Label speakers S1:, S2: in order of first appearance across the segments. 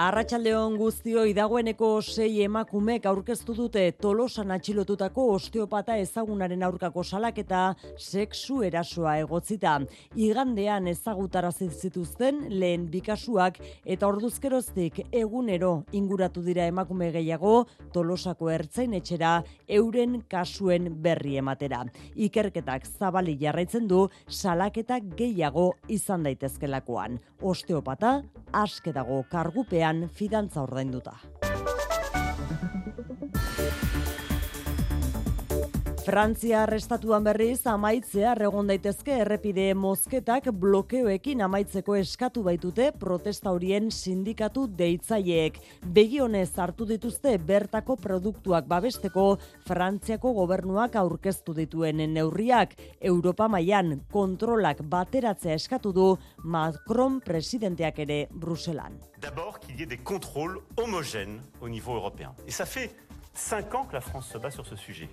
S1: Arratxaldeon guztio idagoeneko sei emakumek aurkeztu dute tolosan atxilotutako osteopata ezagunaren aurkako salaketa sexu erasoa egotzita. Igandean ezagutara zituzten lehen bikasuak eta orduzkeroztik egunero inguratu dira emakume gehiago tolosako ertzain etxera euren kasuen berri ematera. Ikerketak zabali jarraitzen du salaketak gehiago izan daitezkelakoan. Osteopata, aske dago kargupean fidantza ordainduta. Frantzia arrestatuan berriz amaitzea egon daitezke errepide mozketak blokeoekin amaitzeko eskatu baitute protesta horien sindikatu deitzaileek. Begionez hartu dituzte bertako produktuak babesteko Frantziako gobernuak aurkeztu dituen neurriak Europa mailan kontrolak bateratzea eskatu du Macron presidenteak ere Bruselan.
S2: D'abord qu'il y ait des contrôles homogènes au niveau européen. Et ça fait 5 ans que la France se bat sur ce sujet.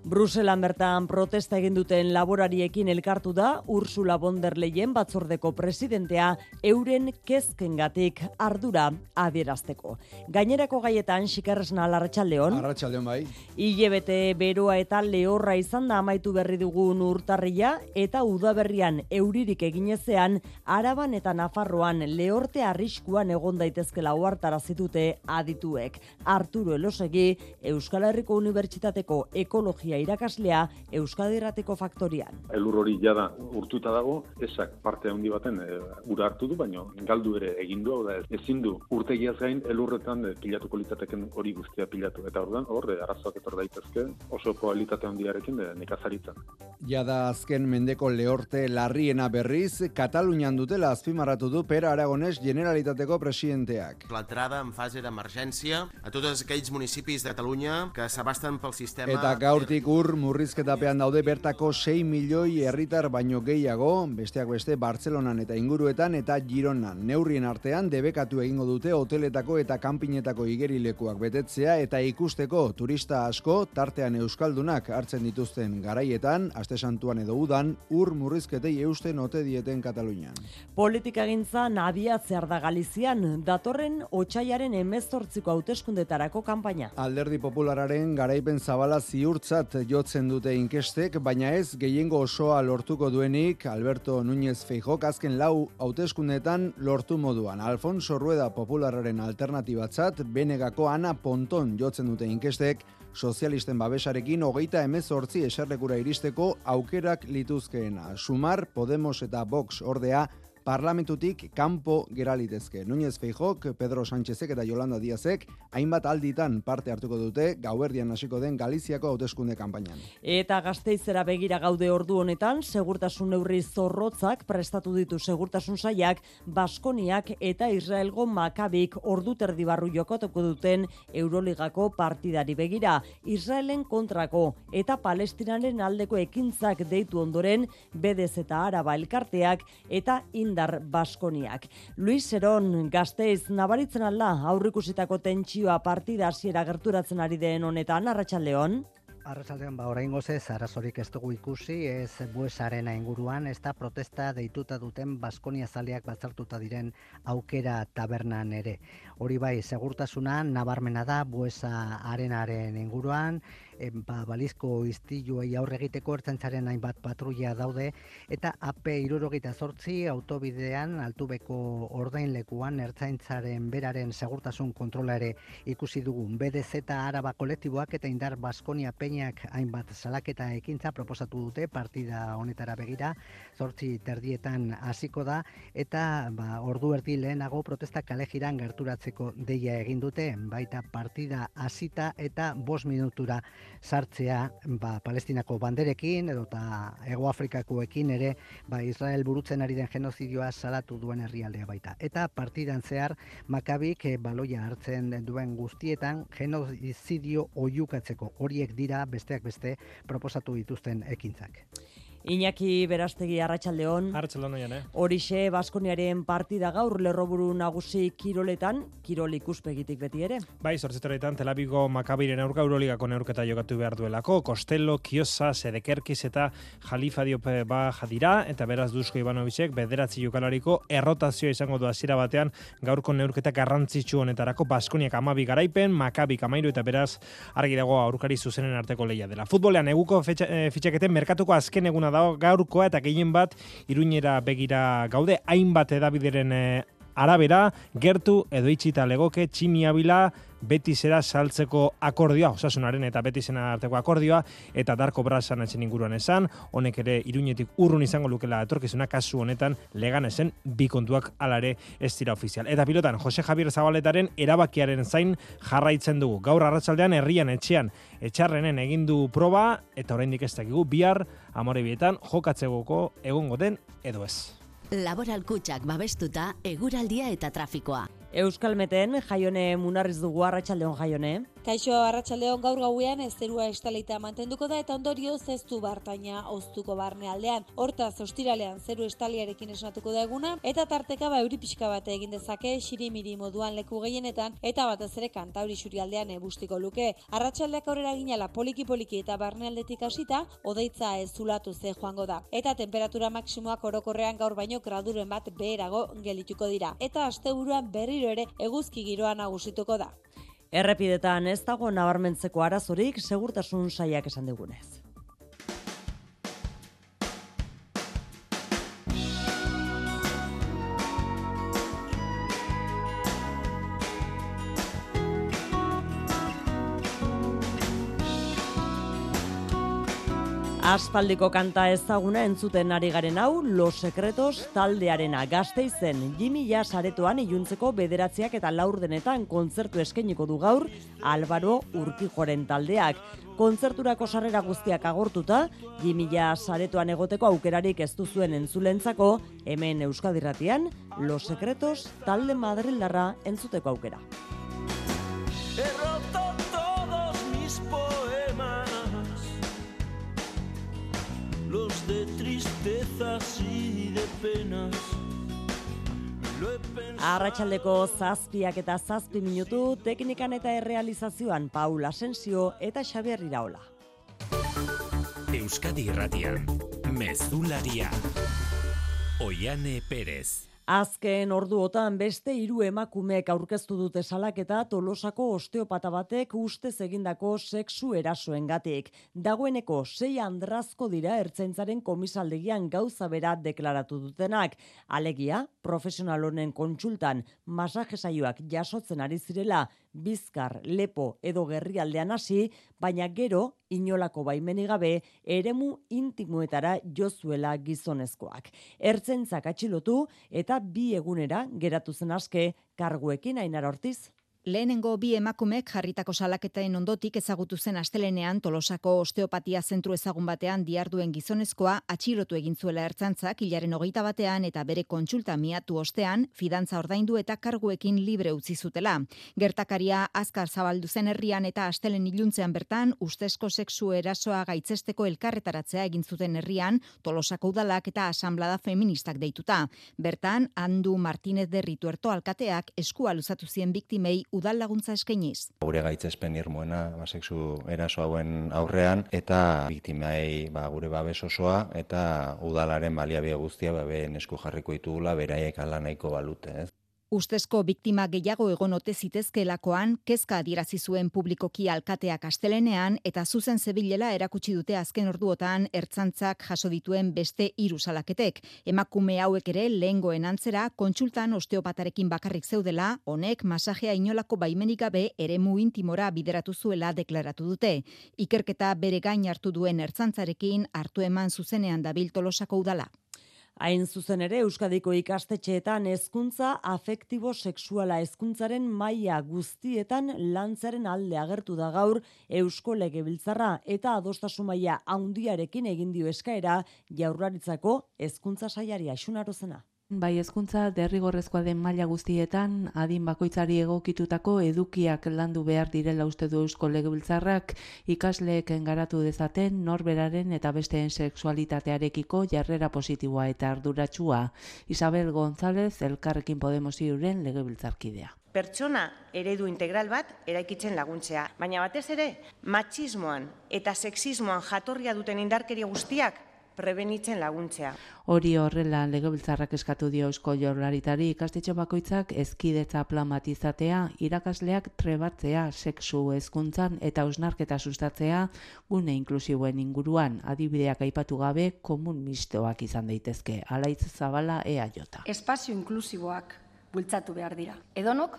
S1: Bruselan bertan protesta egin duten laborariekin elkartu da Ursula von der Leyen batzordeko presidentea euren kezkengatik ardura adierazteko. Gainerako gaietan xikarresna larratsaldeon.
S3: Arratsaldeon bai.
S1: Ilebete beroa eta lehorra izan da amaitu berri dugun urtarria eta udaberrian euririk eginezean Araban eta Nafarroan lehorte arriskuan egon daitezkela uhartarazi dute adituek. Arturo Elosegi Euskal Herriko Unibertsitateko Ekologia irakaslea Euskadi Errateko Faktorian.
S4: Elur hori jada urtuta dago, esak parte handi baten e, ura hartu du, baina galdu ere egin du, da ezin du urtegiaz gain elurretan e, pilatuko litateken hori guztia pilatu. Eta orduan, hor, e, arazoak etor daitezke oso probabilitate handiarekin de nekazaritzen.
S3: Jada azken mendeko lehorte larriena berriz, Katalunian dutela azpimarratu du Per Aragones Generalitateko presidenteak.
S5: L'entrada en fase d'emergència a tots aquells municipis de Catalunya que s'abasten pel sistema...
S3: Eta gaurtik ur murrizketapean daude bertako 6 milioi herritar baino gehiago, besteak beste Bartzelonan eta inguruetan eta Gironan. Neurrien artean debekatu egingo dute hoteletako eta kanpinetako igerilekuak betetzea eta ikusteko turista asko tartean euskaldunak hartzen dituzten garaietan, aste santuan edo udan, ur murrizketei eusten ote dieten Katalunian.
S1: Politika gintza nadia zer da Galizian, datorren otxaiaren emezortziko hauteskundetarako kanpaina.
S3: Alderdi Populararen garaipen zabala ziurtzat jotzen dute inkestek, baina ez gehiengo osoa lortuko duenik Alberto Núñez Feijok azken lau hauteskundetan lortu moduan. Alfonso Rueda Populararen alternatibatzat, Benegako Ana Ponton jotzen dute inkestek, sozialisten babesarekin hogeita emezortzi eserlekura iristeko aukerak lituzkeena. Sumar, Podemos eta Vox ordea parlamentutik kanpo geralitezke. Núñez Feijok, Pedro Sánchezek eta Yolanda Díazek hainbat alditan parte hartuko dute gauerdian hasiko den Galiziako hauteskunde kanpainan.
S1: Eta gazteizera begira gaude ordu honetan, segurtasun neurri zorrotzak prestatu ditu segurtasun saiak Baskoniak eta Israelgo Makabik ordu terdi barru jokatuko duten Euroligako partidari begira. Israelen kontrako eta Palestinaren aldeko ekintzak deitu ondoren bedez eta araba elkarteak eta indar Baskoniak. Luis Seron gazteiz nabaritzen alda aurrikusitako tentsioa partida hasiera gerturatzen ari den honetan Arratsaldeon.
S6: Arrasaldean ba oraingoz ez arazorik ez dugu ikusi, ez buesarena inguruan, ez da protesta deituta duten Baskonia zaleak batzartuta diren aukera tabernan ere. Hori bai, segurtasuna nabarmena da buesa arenaren inguruan, ba, balizko iztiluei aurre egiteko ertzaintzaren hainbat patrulla daude, eta AP irurogeita zortzi autobidean altubeko ordainlekuan ertzaintzaren beraren segurtasun kontrola ere ikusi dugun. BDZ Araba kolektiboak eta indar Baskonia Peñak hainbat salaketa ekintza proposatu dute partida honetara begira, zortzi terdietan hasiko da, eta ba, ordu erdi lehenago protesta kale jiran gerturatzeko deia egin dute, baita partida hasita eta bos minutura sartzea ba, palestinako banderekin edo eta Ego Afrikakoekin ere ba, Israel burutzen ari den genozidioa salatu duen herrialdea baita. Eta partidan zehar makabik e, baloia hartzen duen guztietan genozidio oiukatzeko horiek dira besteak beste proposatu dituzten ekintzak.
S1: Iñaki Berastegi Arratsaldeon.
S7: Arratsaldeon oian, eh.
S1: Horixe Baskoniaren partida gaur lerroburu nagusi kiroletan, kirol ikuspegitik beti ere.
S7: Bai, sortzetaretan Tel Avivo Makabiren aurka Euroligako neurketa jokatu behar duelako, Costello, Kiosa, Sedekerkiz eta Jalifa Diop ba jadira, eta beraz Dusko Ivanovicek bederatzi jokalariko errotazioa izango du hasiera batean gaurko neurketa garrantzitsu honetarako Baskoniak amabi garaipen, Makabik amairu eta beraz argi dago aurkari zuzenen arteko leia dela. Futbolean eguko eh, fitxaketen merkatuko azken eguna dago gaurkoa eta gehien bat iruñera begira gaude hainbat edabideren eh, arabera gertu edo itxita legoke tximi abila betizera saltzeko akordioa, osasunaren eta betizena arteko akordioa, eta Darko Brasan etxen inguruan esan, honek ere iruñetik urrun izango lukela etorkizuna kasu honetan legan esen bi kontuak alare ez dira ofizial. Eta pilotan, Jose Javier Zabaletaren erabakiaren zain jarraitzen dugu. Gaur arratsaldean herrian etxean etxarrenen egin du proba, eta oraindik ez dakigu bihar amore bietan jokatzegoko egongo den edo ez.
S8: Laboral kutsak babestuta, eguraldia eta trafikoa.
S1: Euskalmeten jaione munarriz dugu arratsaldeon jaione.
S9: Kaixo arratsaldeon gaur gauean ez zerua estaleita mantenduko da eta ondorio zeztu bartaina oztuko barne aldean. Hortaz ostiralean zeru estaliarekin esnatuko da eguna eta tarteka ba euri pixka bat egin dezake xirimiri moduan leku gehienetan eta batez ere kantauri xuri aldean ebustiko luke. Arratsaldeak aurrera ginala poliki poliki eta barne aldetik hasita odeitza ez zulatu ze joango da. Eta temperatura maksimoak orokorrean gaur baino graduren bat beherago gelituko dira. Eta asteburuan berriro ere eguzki giroa nagusituko da.
S1: Errepidetan ez dago nabarmentzeko arazorik segurtasun saiak esan digunez. Aspaldiko kanta ezaguna entzuten ari garen hau, Los Secretos taldearena gazteizen Jimmy Jazz aretoan iluntzeko bederatziak eta laurdenetan kontzertu eskainiko du gaur Álvaro Urkijoren taldeak. Kontzerturako sarrera guztiak agortuta, Jimmy Jazz aretoan egoteko aukerarik ez duzuen entzulentzako, hemen Euskadirratian, Los Secretos talde Madrildarra entzuteko aukera. Los de tristezas y de penas. Arratxaldeko zazpiak eta zazpi minutu, teknikan eta errealizazioan Paula Asensio eta Xabier Iraola.
S10: Euskadi Irratian, Mezularia, Oiane Perez.
S1: Azken orduotan beste hiru emakumeek aurkeztu dute salaketa Tolosako osteopata batek ustez egindako sexu erasoengatik. Dagoeneko sei andrazko dira ertzaintzaren komisaldegian gauza bera deklaratu dutenak. Alegia, profesional honen kontsultan masaje saioak jasotzen ari zirela bizkar, lepo edo gerrialdean hasi, baina gero inolako baimeni gabe eremu intimoetara jozuela gizonezkoak. Ertzentzak atxilotu eta bi egunera geratu zen aske karguekin ainar ortiz.
S11: Lehenengo bi emakumek jarritako salaketaen ondotik ezagutu zen astelenean Tolosako osteopatia zentru ezagun batean diarduen gizonezkoa atxilotu egin zuela ertzantzak hilaren hogeita batean eta bere kontsulta miatu ostean fidantza ordaindu eta karguekin libre utzi zutela. Gertakaria azkar zabaldu zen herrian eta astelen iluntzean bertan ustezko sexu erasoa gaitzesteko elkarretaratzea egin zuten herrian Tolosako udalak eta asamblada feministak deituta. Bertan, Andu Martinez de Rituerto alkateak eskua luzatu zien biktimei udal laguntza eskainiz.
S12: Gure gaitzespen irmoena ba, sexu eraso hauen aurrean eta biktimai ba, gure babes osoa eta udalaren baliabide guztia ba, esku jarriko ditugula beraiek ala nahiko balute. Ez?
S11: Ustezko biktima gehiago egon ote zitezkelakoan kezka adierazi zuen publikoki alkateak astelenean eta zuzen zebilela erakutsi dute azken orduotan ertzantzak jaso dituen beste hiru salaketek. Emakume hauek ere lehengoen antzera kontsultan osteopatarekin bakarrik zeudela, honek masajea inolako baimenik gabe eremu intimora bideratu zuela deklaratu dute. Ikerketa bere gain hartu duen ertzantzarekin hartu eman zuzenean dabil Tolosako udala.
S1: Hain zuzen ere Euskadiko ikastetxeetan hezkuntza afektibo sexuala hezkuntzaren maila guztietan lantzaren alde agertu da gaur Eusko Legebiltzarra eta adostasun maila handiarekin egin dio eskaera Jaurlaritzako hezkuntza saiari Xunarozena.
S13: Bai hezkuntza derrigorrezkoa den maila guztietan adin bakoitzari egokitutako edukiak landu behar direla uste du Eusko Legebiltzarrak ikasleek garatu dezaten norberaren eta besteen sexualitatearekiko jarrera positiboa eta arduratsua. Isabel González elkarrekin Podemos iuren legebiltzarkidea
S14: pertsona eredu integral bat eraikitzen laguntzea. Baina batez ere, matxismoan eta sexismoan jatorria duten indarkeria guztiak prebenitzen laguntzea.
S13: Hori horrela legebiltzarrak eskatu dio eusko jorlaritari ikastetxo bakoitzak ezkidetza plamatizatea, irakasleak trebatzea sexu hezkuntzan eta osnarketa sustatzea gune inklusiboen inguruan adibideak aipatu gabe komun mistoak izan daitezke. Alaitz zabala ea jota.
S15: Espazio inklusiboak bultzatu behar dira. Edonok,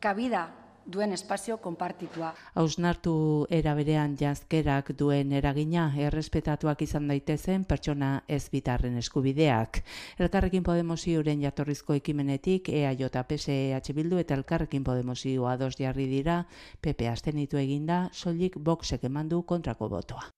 S15: kabida duen espazio konpartitua.
S13: Hausnartu eraberean jazkerak duen eragina errespetatuak izan daitezen pertsona ez bitarren eskubideak. Elkarrekin Podemosi uren jatorrizko ekimenetik EAJ PSEH Bildu eta Elkarrekin Podemosi ados jarri dira PP astenitu eginda soilik boxek emandu kontrako botoa.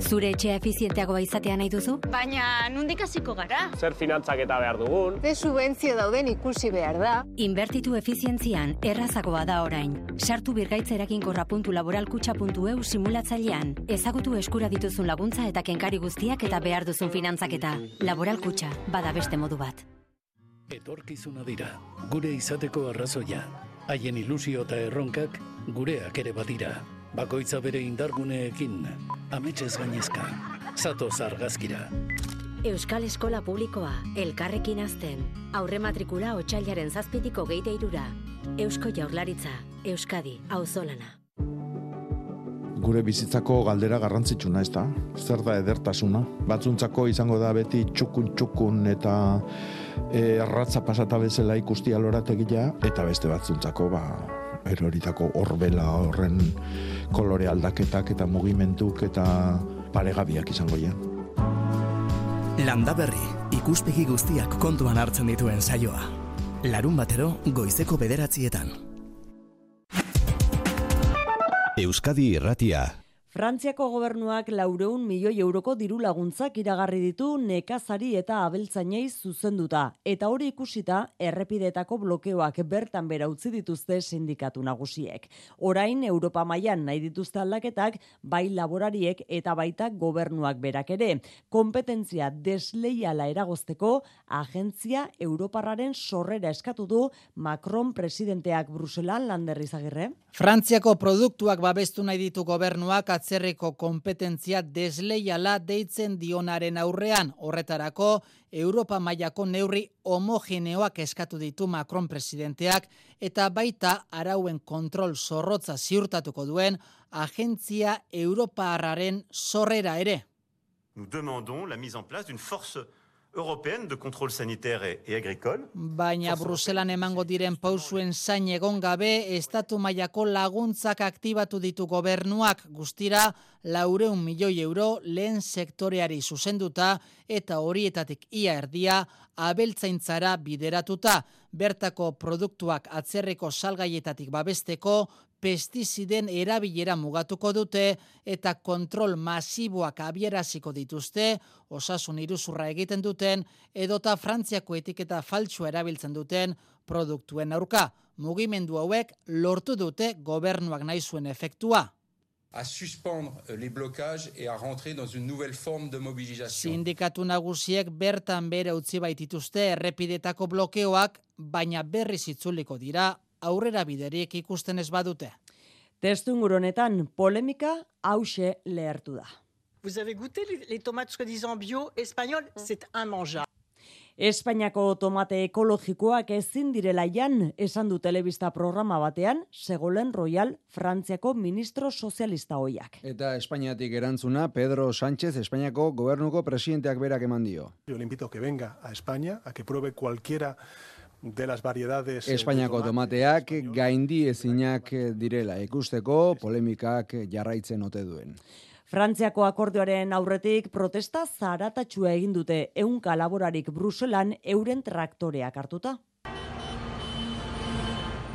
S8: Zure etxea efizienteagoa izatea nahi duzu?
S16: Baina, nundik hasiko gara?
S17: Zer finantzak eta behar dugun?
S16: Ze subentzio dauden ikusi behar da?
S8: Inbertitu efizientzian errazagoa da orain. Sartu birgaitza eraginkorra.laboralkutxa.eu simulatzailean. Ezagutu eskura dituzun laguntza eta kenkari guztiak eta behar duzun finantzaketa. Laboralkutxa, bada beste modu bat.
S18: Etorkizuna dira, gure izateko arrazoia. Haien ilusio eta erronkak gureak ere badira bakoitza bere indarguneekin, ametxez gainezka, zato zargazkira.
S8: Euskal Eskola Publikoa, elkarrekin azten, aurre matrikula otxailaren zazpitiko geite irura. Eusko Jaurlaritza, Euskadi, auzolana.
S2: Gure bizitzako galdera garrantzitsuna ez da, zer da edertasuna. Batzuntzako izango da beti txukun-txukun eta e, arratza pasata bezala ikusti alorategia, eta beste batzuntzako ba, eroritako horbela horren kolore aldaketak eta mugimentuk eta paregabiak izango ja.
S19: Landa berri, ikuspegi guztiak kontuan hartzen dituen saioa. Larun batero, goizeko bederatzietan.
S20: Euskadi Irratia
S1: Frantziako gobernuak laureun milioi euroko diru laguntzak iragarri ditu nekazari eta abeltzainei zuzenduta. Eta hori ikusita errepidetako blokeoak bertan bera utzi dituzte sindikatu nagusiek. Orain Europa mailan nahi dituzte aldaketak bai laborariek eta baita gobernuak berak ere. Kompetentzia desleiala eragozteko agentzia Europarraren sorrera eskatu du Macron presidenteak Bruselan landerrizagirre.
S21: Frantziako produktuak babestu nahi ditu gobernuak atzerreko kompetentzia desleiala deitzen dionaren aurrean. Horretarako, Europa mailako neurri homogeneoak eskatu ditu Macron presidenteak eta baita arauen kontrol zorrotza ziurtatuko duen agentzia Europa harraren sorrera ere.
S22: Nous demandons la mise en place d'une force européenne de contrôle sanitaire et, agricole.
S21: Baina Bruselan emango diren pausuen zain egon gabe, estatu mailako laguntzak aktibatu ditu gobernuak guztira laureun milioi euro lehen sektoreari zuzenduta eta horietatik ia erdia abeltzaintzara bideratuta. Bertako produktuak atzerreko salgaietatik babesteko pestiziden erabilera mugatuko dute eta kontrol masiboak abieraziko dituzte, osasun iruzurra egiten duten, edota Frantziako etiketa faltsua erabiltzen duten produktuen aurka. Mugimendu hauek lortu dute gobernuak nahi zuen efektua.
S23: a suspendre les blocages et à rentrer dans une nouvelle forme de mobilisation.
S21: Sindikatu nagusiek bertan bere utzi baitituzte errepidetako blokeoak, baina berriz itzuliko dira aurrera biderik ikusten ez badute.
S1: Testu honetan polemika hause lehertu da.
S24: Vous avez goûté les tomates soi-disant bio espagnoles C'est un manjar.
S1: Espainiako tomate ekologikoak ezin direla jan, esan du telebista programa batean, Segolen Royal Frantziako ministro sozialista hoiak.
S3: Eta Espainiatik erantzuna, Pedro Sánchez, Espainiako gobernuko presidenteak berak eman dio.
S25: Yo le invito a que venga a España, a que pruebe cualquiera de las variedades
S3: Espainiako tomateak gaindi ezinak direla ikusteko polemikak jarraitzen ote duen.
S1: Frantziako akordioaren aurretik protesta zaratatxua egin dute ehunka laborarik Bruselan euren traktoreak hartuta.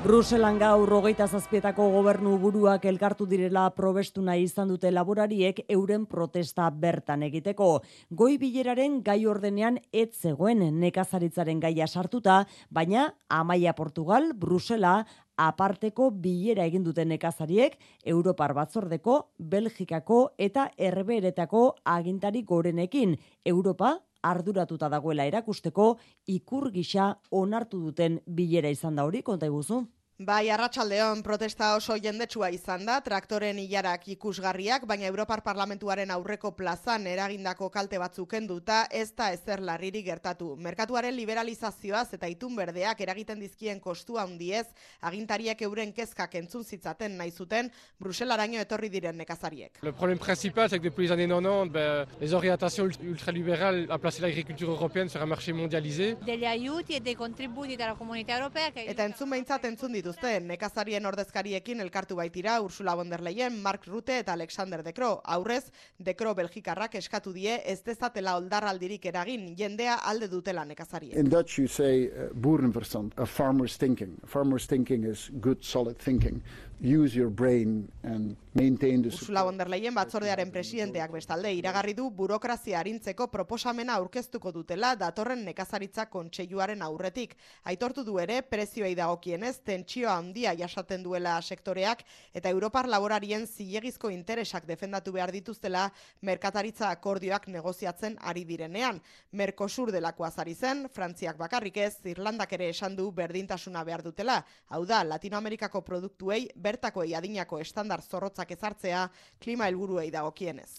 S1: Bruselan gaur rogeita zazpietako gobernu buruak elkartu direla probestu nahi izan dute laborariek euren protesta bertan egiteko. Goi bileraren gai ordenean ez zegoen nekazaritzaren gaia sartuta, baina Amaia Portugal, Brusela, aparteko bilera egin duten nekazariek Europar batzordeko, Belgikako eta Herberetako agintari gorenekin Europa arduratuta dagoela erakusteko ikur gisa onartu duten bilera izan da hori konta iguzu.
S26: Bai, arratsaldeon protesta oso jendetsua izan da, traktoren hilarak ikusgarriak, baina Europar Parlamentuaren aurreko plazan eragindako kalte batzuk enduta, ez da ezer larriri gertatu. Merkatuaren liberalizazioaz eta itun berdeak eragiten dizkien kostua handiez, agintariak euren kezkak entzun zitzaten nahi zuten, Bruselaraino etorri diren nekazariek.
S27: Le problème principal, c'est que depuis les années 90, ben, les orientations ultralibérales a placé l'agriculture européenne sur un marché mondialisé.
S28: Degli aiuti e dei contributi dalla comunità europea.
S26: Eta entzun behintzat entzun dit dituzte nekazarien ordezkariekin elkartu baitira Ursula von der Leyen, Mark Rutte eta Alexander De Croo. Aurrez, De Croo Belgikarrak eskatu die ez dezatela oldarraldirik eragin jendea alde dutela nekazarien.
S29: In Dutch you say uh, boerenverstand, a farmer's thinking. A farmer's thinking is good solid thinking use your brain and maintain the
S26: Ursula von der Leyen batzordearen presidenteak bestalde iragarri du burokrazia arintzeko proposamena aurkeztuko dutela datorren nekazaritza kontseiluaren aurretik. Aitortu du ere prezioei dagokienez tentsioa handia jasaten duela sektoreak eta Europar laborarien zilegizko interesak defendatu behar dituztela merkataritza akordioak negoziatzen ari direnean. Mercosur delako azari zen, Frantziak bakarrik ez, Irlandak ere esan du berdintasuna behar dutela. Hau da, Latinoamerikako produktuei bertako adinako estandar zorrotzak ezartzea klima helburuei dagokienez.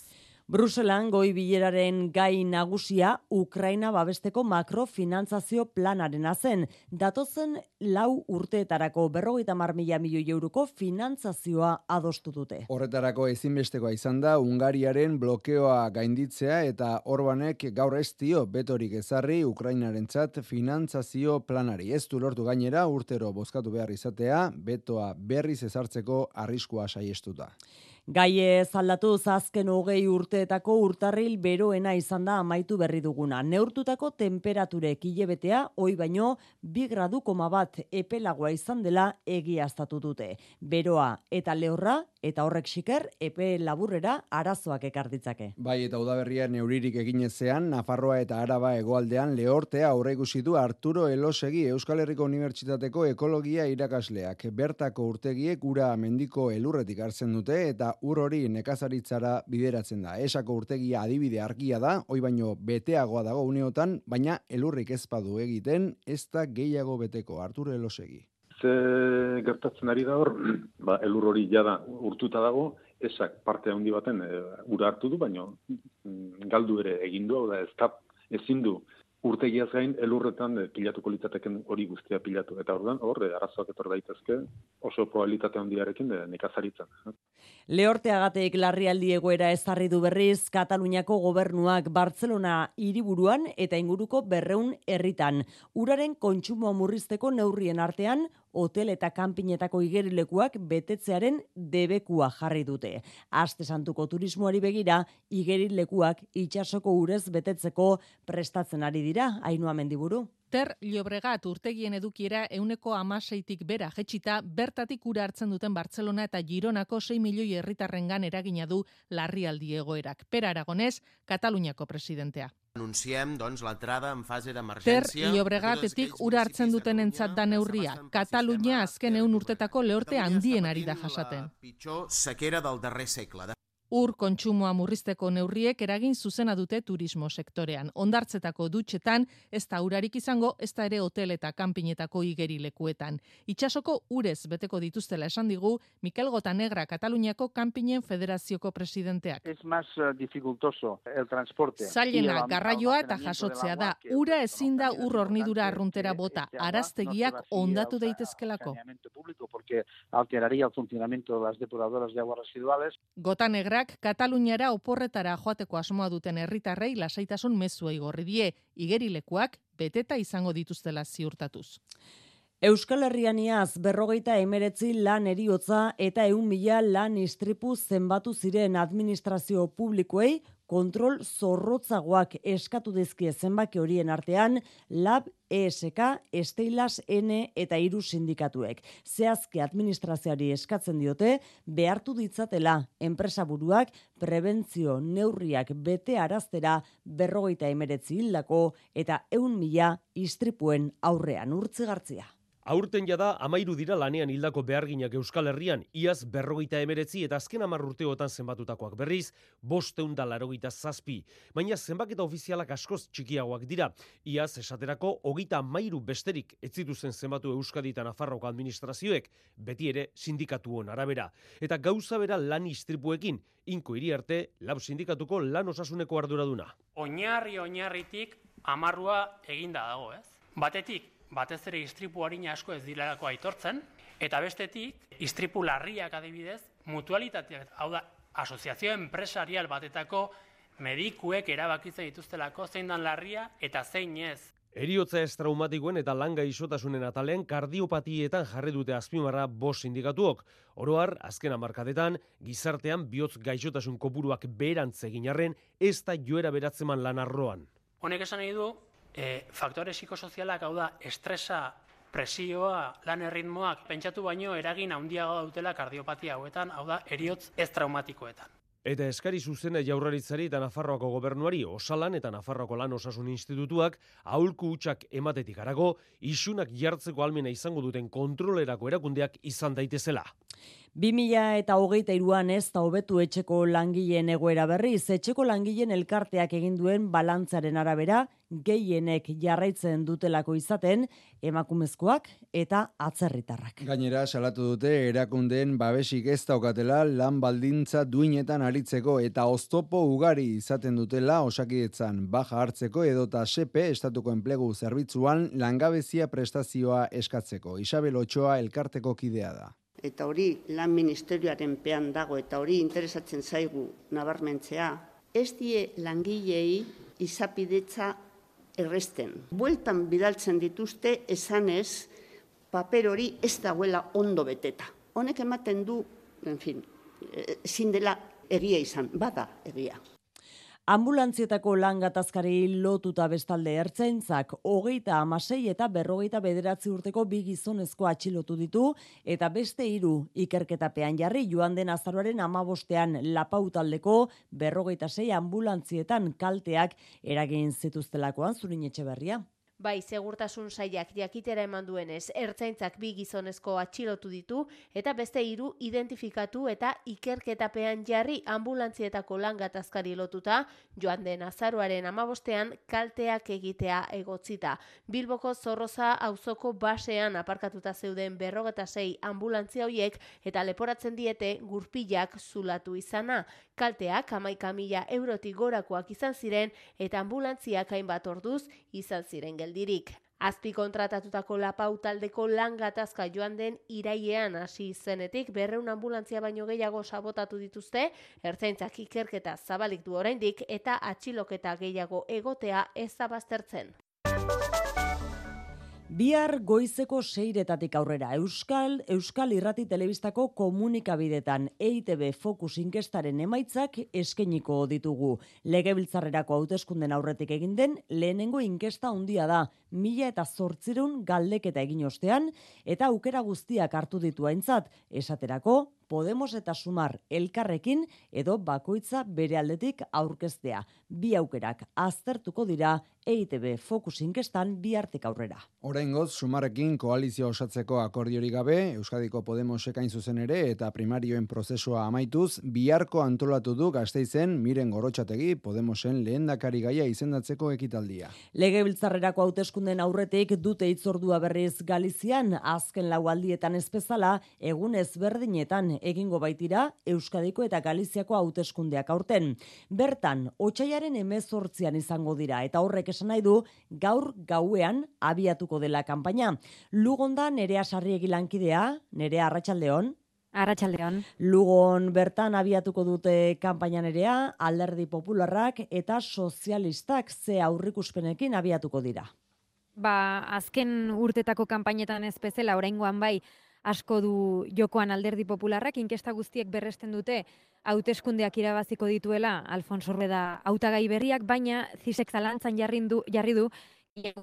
S1: Bruselan goi bileraren gai nagusia Ukraina babesteko makrofinantzazio planaren zen. Datozen lau urteetarako berrogeita mar mila milioi euroko finantzazioa adostu dute.
S3: Horretarako ezinbestekoa izan da Ungariaren blokeoa gainditzea eta Orbanek gaur ez dio betorik ezarri Ukrainarentzat finantzazio planari. Ez du lortu gainera urtero bozkatu behar izatea betoa berriz ezartzeko arriskua saiestuta.
S1: Gaie zaldatu azken hogei urteetako urtarril beroena izan da amaitu berri duguna. Neurtutako temperaturek hilebetea, oi baino, bi gradu koma bat epelagoa izan dela egiaztatu dute. Beroa eta lehorra, eta horrek xiker, epe laburrera arazoak ekarditzake.
S3: Bai, eta udaberria neuririk eginezean, Nafarroa eta Araba egoaldean lehortea aurre du Arturo Elosegi Euskal Herriko Unibertsitateko Ekologia irakasleak. Bertako urtegiek ura mendiko elurretik hartzen dute eta ur hori nekazaritzara bideratzen da. Esako urtegia adibide argia da, hoi baino beteagoa dago uneotan, baina elurrik ezpadu egiten, ez da gehiago beteko, Arturo Elosegi.
S30: Ze gertatzen ari da hor, ba, elur hori jada urtuta dago, esak parte handi baten e, ura hartu du, baino mm, galdu ere egin du, da ez ezin du urtegiaz gain elurretan e, pilatuko litzateken hori guztia pilatu. Eta orduan, hor, e, arazoak etor daitezke oso probabilitate handiarekin de nekazaritzan.
S1: Leorteagatek larrialdi egoera ezarri du berriz Kataluniako gobernuak Barcelona hiriburuan eta inguruko berreun herritan. Uraren kontsumo murrizteko neurrien artean hotel eta kanpinetako igerilekuak betetzearen debekua jarri dute. Aste santuko turismoari begira, igerilekuak itxasoko urez betetzeko prestatzen ari dira, hainua mendiburu.
S31: Ter Llobregat urtegien edukiera euneko amaseitik bera jetxita bertatik ura hartzen duten Barcelona eta Gironako 6 milioi herritarrengan eragina du larrialdi egoerak. Per Aragonez, Kataluniako presidentea.
S32: Anunciem, doncs, l'entrada en fase d'emergència...
S31: Ter Llobregatetik ura hartzen duten entzat da neurria. Katalunia azken eun urtetako lehorte handien ari da jasaten.
S32: Pitjor sequera del darrer segle.
S31: Ur kontsumoa murrizteko neurriek eragin zuzena dute turismo sektorean. Ondartzetako dutxetan, ez da urarik izango, ez da ere hotel eta kanpinetako igerilekuetan. Itxasoko urez beteko dituztela esan digu, Mikel Gotanegra Kataluniako kanpinen federazioko presidenteak.
S33: Ez más uh, dificultoso el transporte.
S31: Zailena, garraioa eta jasotzea da. Ura ezin da ur hornidura arruntera bota. Araztegiak ondatu daitezkelako.
S33: Porque alteraría el funcionamiento de las depuradoras de aguas residuales.
S31: Gotanegra Herritarrak Kataluniara oporretara joateko asmoa duten herritarrei lasaitasun mezuei gorri die, igerilekuak beteta izango dituztela ziurtatuz.
S1: Euskal Herrianiaz berrogeita emeretzi lan eriotza eta eun mila lan istripu zenbatu ziren administrazio publikoei kontrol zorrotzagoak eskatu dizkie zenbaki horien artean lab ESK, Esteilas N eta hiru sindikatuek. Zehazke administrazioari eskatzen diote behartu ditzatela enpresa buruak prebentzio neurriak bete araztera berrogeita emeretzi hildako eta eun mila istripuen aurrean urtzigartzia.
S34: Aurten jada amairu dira lanean hildako beharginak Euskal Herrian, iaz berrogeita emeretzi eta azken amar urteotan zenbatutakoak berriz, bosteun da larogeita zazpi. Baina zenbaketa ofizialak askoz txikiagoak dira, iaz esaterako hogita amairu besterik etzitu zen zenbatu Euskadi eta Nafarroko administrazioek, beti ere sindikatuon arabera. Eta gauza bera lan istripuekin, inko hiri arte, lab sindikatuko lan osasuneko arduraduna.
S35: Oinarri oinarritik amarrua eginda dago, ez? Batetik, batez ere istripu harina asko ez dilarako aitortzen, eta bestetik, istripu larriak adibidez, mutualitateak, hau da, asoziazio empresarial batetako medikuek erabakitzen dituztelako zein dan larria eta zein ez.
S34: Eriotza ez traumatikoen eta langa isotasunen atalean kardiopatietan jarri dute azpimarra bos sindikatuok. Oroar, azken amarkadetan, gizartean bihotz gaixotasun kopuruak berantz egin arren, ez da joera beratzeman lan arroan.
S35: Honek esan nahi du, e, faktore psikosozialak hau da estresa, presioa, lan erritmoak pentsatu baino eragin handiago dutela kardiopatia hauetan, hau da eriotz ez traumatikoetan.
S34: Eta eskari zuzena jaurlaritzari eta Nafarroako gobernuari osalan eta Nafarroako lan osasun institutuak aulku hutsak ematetik arago, isunak jartzeko almena izango duten kontrolerako erakundeak izan daitezela.
S1: 2000 eta hogeita iruan ez da hobetu etxeko langileen egoera berriz, etxeko langileen elkarteak egin duen balantzaren arabera, gehienek jarraitzen dutelako izaten, emakumezkoak eta atzerritarrak.
S3: Gainera, salatu dute, erakundeen babesik ez daukatela lan baldintza duinetan aritzeko eta oztopo ugari izaten dutela osakidetzan baja hartzeko edota sepe estatuko enplegu zerbitzuan langabezia prestazioa eskatzeko. Isabel Ochoa elkarteko kidea da
S36: eta hori lan ministerioaren pean dago eta hori interesatzen zaigu nabarmentzea, ez die langilei izapidetza erresten. Bueltan bidaltzen dituzte esanez paper hori ez dagoela ondo beteta. Honek ematen du, en fin, ezin dela egia izan, bada egia.
S1: Ambulantzietako lan gatazkari lotuta bestalde ertzaintzak hogeita amasei eta berrogeita bederatzi urteko bi gizonezko atxilotu ditu eta beste hiru ikerketapean jarri joan den azaroaren amabostean lapautaldeko berrogeita sei ambulantzietan kalteak eragin zituztelakoan zurin etxe berria.
S37: Bai, segurtasun saiak jakitera eman duenez, ertzaintzak bi gizonezko atxilotu ditu eta beste hiru identifikatu eta ikerketapean jarri ambulantzietako lan gatazkari lotuta, joan den azaruaren amabostean kalteak egitea egotzita. Bilboko zorroza auzoko basean aparkatuta zeuden berrogeta sei ambulantzia hoiek eta leporatzen diete gurpilak zulatu izana. Kalteak amaika mila eurotik gorakoak izan ziren eta ambulantziak hainbat orduz izan ziren geldirik. Azpi kontratatutako lapau taldeko lan gatazka joan den irailean hasi zenetik berreun ambulantzia baino gehiago sabotatu dituzte, ertzaintzak ikerketa zabalik du oraindik eta atxiloketa gehiago egotea ez baztertzen.
S1: Bihar goizeko seiretatik aurrera Euskal, Euskal Irrati Telebistako komunikabidetan EITB Focus inkestaren emaitzak eskeniko ditugu. Legebiltzarrerako hauteskunden aurretik egin den lehenengo inkesta handia da, mila eta zortzirun galdeketa egin ostean, eta aukera guztiak hartu ditu aintzat, esaterako Podemos eta Sumar elkarrekin edo bakoitza bere aldetik aurkeztea. Bi aukerak aztertuko dira EITB Focus inkestan bi artek aurrera.
S3: Oraingoz Sumarrekin koalizio osatzeko akordiori gabe, Euskadiko Podemos ekain zuzen ere eta primarioen prozesua amaituz, biharko antolatu du gazteizen miren gorotxategi Podemosen lehendakari gaia izendatzeko ekitaldia.
S1: Legebiltzarrerako hauteskunden aurretik dute itzordua berriz Galizian, azken lau aldietan ezpezala, egun ezberdinetan egingo baitira Euskadiko eta Galiziako hauteskundeak aurten. Bertan, otxaiaren emezortzian izango dira eta horrek esan nahi du gaur gauean abiatuko dela kanpaina. Lugonda nerea sarriegi lankidea, nerea arratsaldeon.
S38: Arratxaldeon.
S1: Lugon bertan abiatuko dute kanpaina nerea, alderdi popularrak eta sozialistak ze aurrikuspenekin abiatuko dira.
S38: Ba, azken urtetako kanpainetan ez bezala, oraingoan bai, asko du jokoan alderdi popularrak, inkesta guztiek berresten dute hauteskundeak irabaziko dituela Alfonso Reda hautagai berriak, baina zisek zalantzan jarri du, jarri du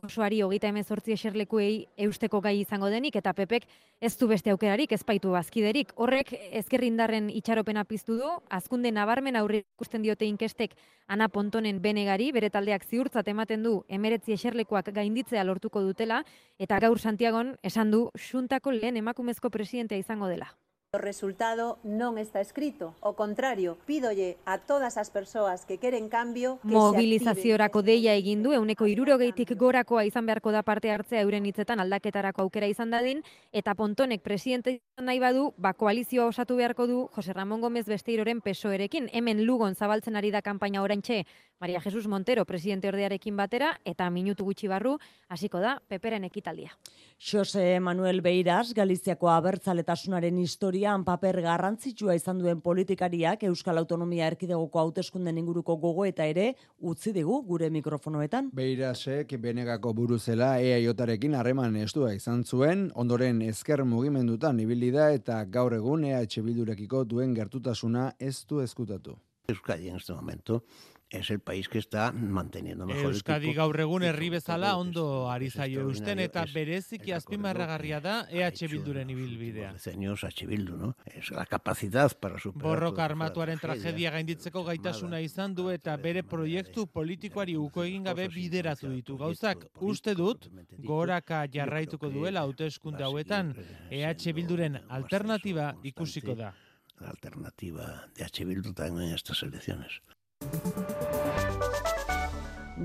S38: osoari hogeita emezortzi eserlekuei eusteko gai izango denik, eta pepek ez du beste aukerarik, ez baitu bazkiderik. Horrek ezkerrindarren itxaropena piztu du, azkunde nabarmen aurre ikusten diote inkestek Ana Pontonen benegari, bere taldeak ziurtzat ematen du emeretzi eserlekuak gainditzea lortuko dutela, eta gaur Santiagon esan du xuntako lehen emakumezko presidentea izango dela.
S39: O resultado non está escrito. O contrario, pídolle a todas as persoas que queren cambio que
S38: Mobilizaziorako deia egin du, euneko irurogeitik gorakoa izan beharko da parte hartzea euren hitzetan aldaketarako aukera izan dadin, eta pontonek presidente nahi badu, ba koalizioa osatu beharko du Jose Ramon Gomez Besteiroren pesoerekin. Hemen lugon zabaltzen ari da kanpaina orantxe Maria Jesus Montero presidente ordearekin batera, eta minutu gutxi barru, hasiko da, peperen ekitaldia.
S1: Jose Manuel Beiras, Galiziako abertzaletasunaren historian paper garrantzitsua izan duen politikariak Euskal Autonomia Erkidegoko hauteskunden inguruko gogo eta ere utzi digu gure mikrofonoetan.
S3: Beirasek benegako buruzela EAJarekin harreman estua izan zuen, ondoren ezker mugimendutan ibili da eta gaur egun EH Bildurekiko duen gertutasuna ez du eskutatu.
S40: Euskadi en este momento es el país que está manteniendo mejor
S41: Euskadi
S40: el
S41: gaur egun herri bezala ondo ari zaio eusten eta bereziki azpimarragarria da EH Bilduren ibilbidea.
S40: Años H. Bildu, ¿no? Es la capacidad para superar
S41: Borroka armatuaren tragedia gainditzeko gaitasuna izan du eta bere proiektu politikoari uko egin gabe bideratu ditu gauzak. Uste dut, goraka jarraituko duela hauteskunde hauetan, EH Bilduren alternatiba ikusiko da.
S40: la alternativa de H. Bildu también en estas elecciones.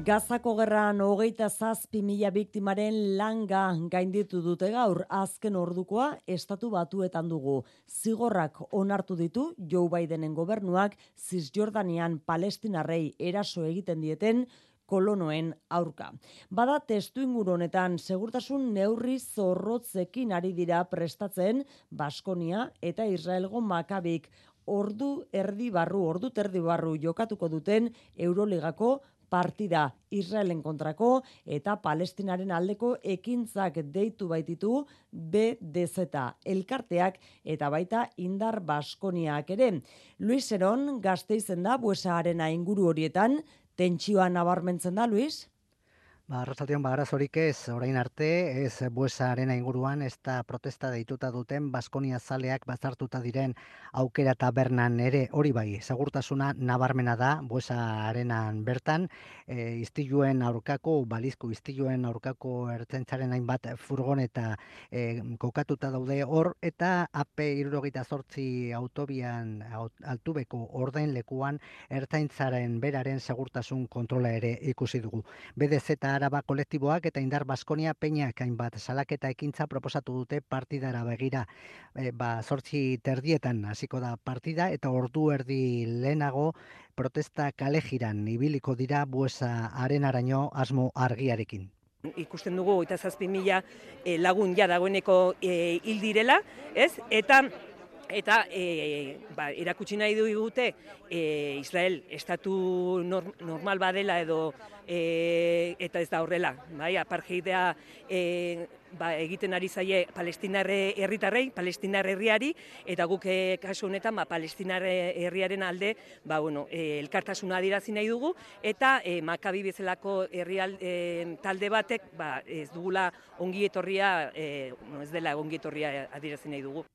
S1: Gazako gerran hogeita zazpi mila biktimaren langa gainditu dute gaur, azken ordukoa estatu batuetan dugu. Zigorrak onartu ditu Joe Bidenen gobernuak Cisjordanian palestinarrei eraso egiten dieten kolonoen aurka. Bada testu inguru honetan segurtasun neurri zorrotzekin ari dira prestatzen Baskonia eta Israelgo makabik ordu erdi barru, ordu terdi barru jokatuko duten Euroligako partida Israelen kontrako eta Palestinaren aldeko ekintzak deitu baititu BDZ elkarteak eta baita indar Baskoniak ere. Luis Eron gazteizen da buesa arena inguru horietan, tentsioa nabarmentzen da, Luis?
S6: Ba, arrasaldeon bagarazorik ez, orain arte, ez buesa arena inguruan, ez da protesta deituta duten Baskonia zaleak bazartuta diren aukera tabernan ere. Hori bai, segurtasuna nabarmena da buesa arenan bertan, e, istiluen aurkako, balizko istiluen aurkako ertzentzaren hainbat furgon eta e, kokatuta daude hor, eta AP irurogeita zortzi autobian aut- altubeko orden lekuan ertzaintzaren beraren segurtasun kontrola ere ikusi dugu. BDZ Araba kolektiboak eta Indar Baskonia Peñak hainbat salaketa ekintza proposatu dute partidara begira. E, ba, zortzi terdietan hasiko da partida eta ordu erdi lehenago protesta kalejiran ibiliko dira buesa arenaraino asmo argiarekin.
S42: ikusten dugu eta zazpi mila eh, lagun ja dagoeneko eh, hil direla, ez? Eta eta e, ba, erakutsi nahi digute e, Israel estatu nor, normal badela edo e, eta ez da horrela, bai, apartheidea e, ba, egiten ari zaie palestinarre herritarrei, palestinar herriari, eta guk e, kasu honetan ba, palestinar herriaren alde ba, bueno, e, elkartasuna adirazi nahi dugu, eta e, makabi bezalako herrial e, talde batek ba, ez dugula ongi etorria, e, ez dela ongi etorria adirazi nahi dugu.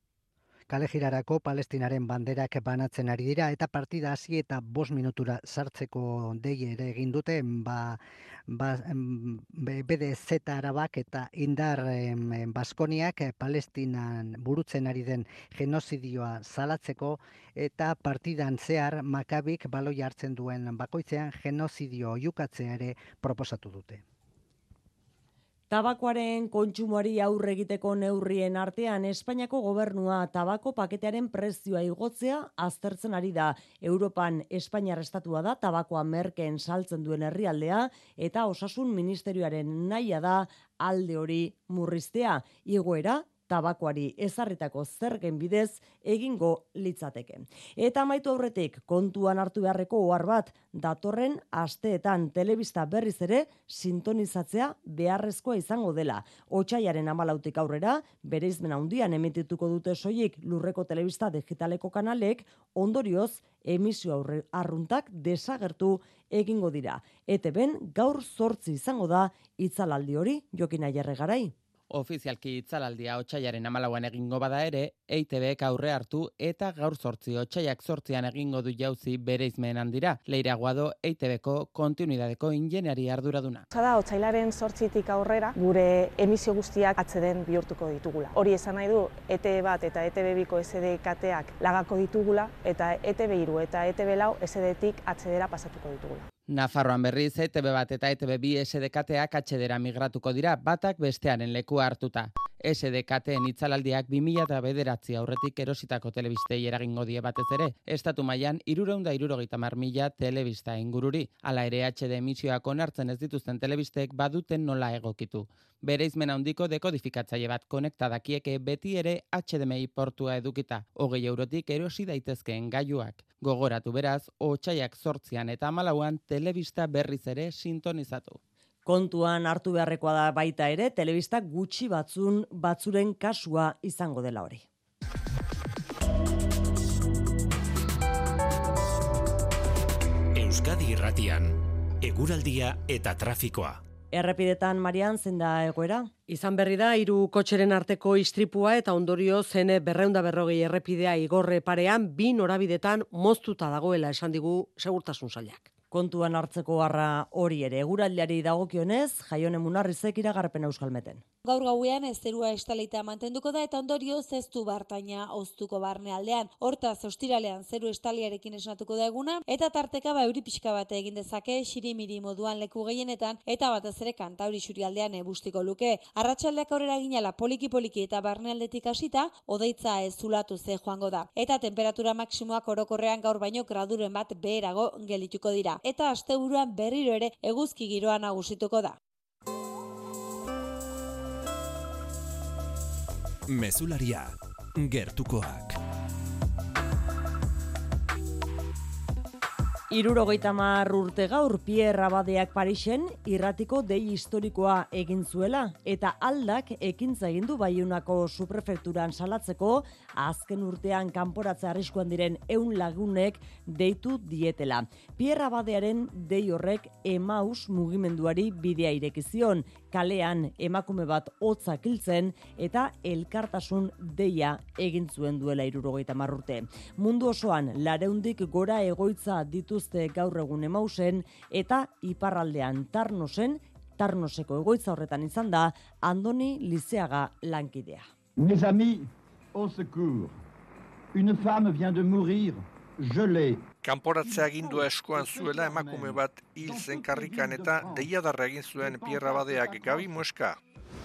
S6: Kalejirarako palestinaren banderak banatzen ari dira eta partida hasi eta bost minutura sartzeko dei ere egin dute ba, ba, em, be- BDZ arabak eta indar em, Baskoniak eh, Palestinan burutzen ari den genozidioa salatzeko eta partidan zehar makabik baloi hartzen duen bakoitzean genozidio jukatzea ere proposatu dute.
S1: Tabakoaren kontsumoari aurre egiteko neurrien artean Espainiako gobernua tabako paketearen prezioa igotzea aztertzen ari da. Europan Espainiar estatua da tabakoa merkeen saltzen duen herrialdea eta osasun ministerioaren naia da alde hori murriztea. Igoera tabakoari ezarritako zergen bidez egingo litzateke. Eta amaitu aurretik kontuan hartu beharreko ohar bat datorren asteetan telebista berriz ere sintonizatzea beharrezkoa izango dela. Otsaiaren amalautik aurrera, bere izmena handian emitituko dute soilik lurreko telebista digitaleko kanalek, ondorioz emisio aurre arruntak desagertu egingo dira. Eteben gaur zortzi izango da itzalaldi hori, jokina jarre garai
S43: ofizialki itzalaldia otxaiaren amalauan egingo bada ere, EITBek aurre hartu eta gaur sortzi otxaiak sortzian egingo du jauzi bere izmeen handira. Leira guado EITBeko kontinuidadeko ingeneri arduraduna.
S44: Zada, otxailaren sortzitik aurrera gure emisio guztiak atzeden bihurtuko ditugula. Hori esan nahi du, ETB bat eta ETB biko SDKteak lagako ditugula eta ETB iru eta ETB lau SDtik atzedera pasatuko ditugula.
S43: Nafarroan berriz ETB bat eta ETB bi SDKteak atxedera migratuko dira batak bestearen leku hartuta. SDKten itzalaldiak 2000 eta bederatzi aurretik erositako telebistei eragingo die batez ere, estatu mailan irureunda irurogeita mila telebista ingururi, ala ere HD emisioak onartzen ez dituzten telebistek baduten nola egokitu. Bere izmen handiko dekodifikatzaile bat konektadakieke beti ere HDMI portua edukita, hogei eurotik erosi daitezkeen gaiuak. Gogoratu beraz, otxaiak sortzian eta amalauan telebista berriz ere sintonizatu.
S1: Kontuan hartu beharrekoa da baita ere, telebista gutxi batzun batzuren kasua izango dela hori.
S45: Euskadi Irratian, eguraldia eta trafikoa.
S1: Errepidetan Marian zen da egoera?
S46: Izan berri da hiru kotxeren arteko istripua eta ondorio zen berreunda berrogei errepidea igorre parean bi norabidetan moztuta dagoela esan digu segurtasun sailak
S1: kontuan hartzeko harra hori ere. Eguraldiari dagokionez, jaione munarrizek iragarpen euskalmeten.
S47: Gaur gauean ez zerua estaleita mantenduko da eta ondorio zeztu bartaina oztuko barne aldean. Hortaz, ostiralean zeru estaliarekin esnatuko da eguna eta tarteka ba euri pixka bate egin dezake xirimiri moduan leku gehienetan eta batez ere kantauri xuri aldean ebustiko luke. Arratxaldeak aurrera ginala poliki-poliki eta barne aldetik hasita, odeitza ez zulatu ze joango da. Eta temperatura maksimoak orokorrean gaur baino graduren bat beherago gelituko dira eta asteburuan berriro ere eguzki giroa nagusituko da.
S45: Mesularia, gertukoak.
S1: Irurogeita mar urte gaur Pierre Abadeak Parisen irratiko dei historikoa egin zuela eta aldak ekintza egin du baiunako suprefekturan salatzeko azken urtean kanporatze arriskuan diren ehun lagunek deitu dietela. Pierre Abadearen dei horrek Emaus mugimenduari bidea ireki zion kalean emakume bat hotza kiltzen eta elkartasun deia egin zuen duela irurogeita marrurte. Mundu osoan lareundik gora egoitza dituzte gaur egun emausen eta iparraldean tarnosen, tarnoseko egoitza horretan izan da, Andoni Lizeaga lankidea.
S48: Mes amis, au secours, une femme vient de mourir, je l'ai
S49: kanporatzea agindua eskoan zuela emakume bat hil zen karrikan eta deiadarra egin zuen Pierra Badeak gabi mueska.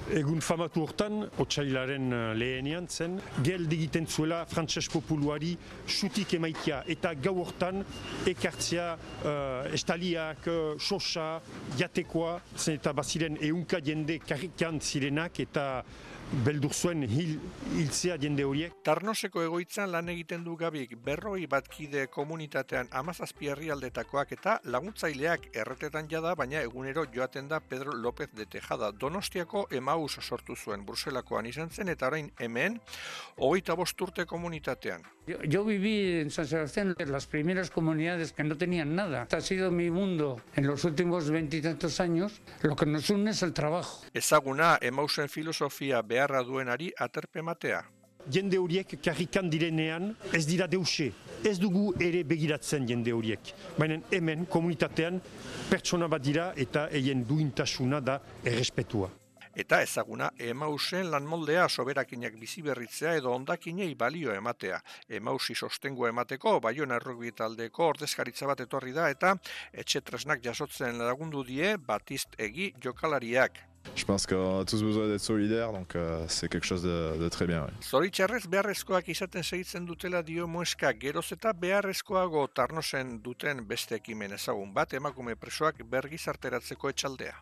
S50: Egun famatu hortan, otxailaren uh, lehenian zen, gel digiten zuela frantses populuari sutik emaitia. Eta gau hortan ekartzea uh, estaliak, uh, sosa, jatekoa, zen eta baziren eunka jende karrikan zirenak eta beldur zuen hil, hiltzea jende horiek.
S49: Tarnoseko egoitzan lan egiten du gabik berroi batkide komunitatean amazazpi aldetakoak eta laguntzaileak erretetan jada, baina egunero joaten da Pedro López de Tejada. Donostiako emaus sortu zuen Bruselakoan izan zen eta orain hemen hogeita bosturte komunitatean.
S51: Yo, yo viví en San Sebastián en las primeras comunidades que no tenían nada. Ha sido mi mundo en los últimos veintitantos años. Lo que nos une es el trabajo.
S49: Ezaguna emausen filosofia beharra duenari aterpe matea.
S50: Jende horiek karrikan direnean ez dira deuse. Ez dugu ere begiratzen jende horiek. Baina hemen komunitatean pertsona bat dira eta eien duintasuna da errespetua.
S49: Eta ezaguna emausen lan moldea soberakinak bizi berritzea edo ondakinei balio ematea. Emausi sostengo emateko, baion errugbi taldeko ordezkaritza bat etorri da eta etxetresnak jasotzen lagundu die batist egi jokalariak.
S52: Je pense qu'on a tous besoin d'être solidaires, donc euh, c'est quelque chose de, de très bien. Oui.
S49: Zoritxarrez beharrezkoak izaten segitzen dutela dio mueska geroz eta beharrezkoago tarnosen duten beste ekimen ezagun bat emakume presoak bergizarteratzeko etxaldea.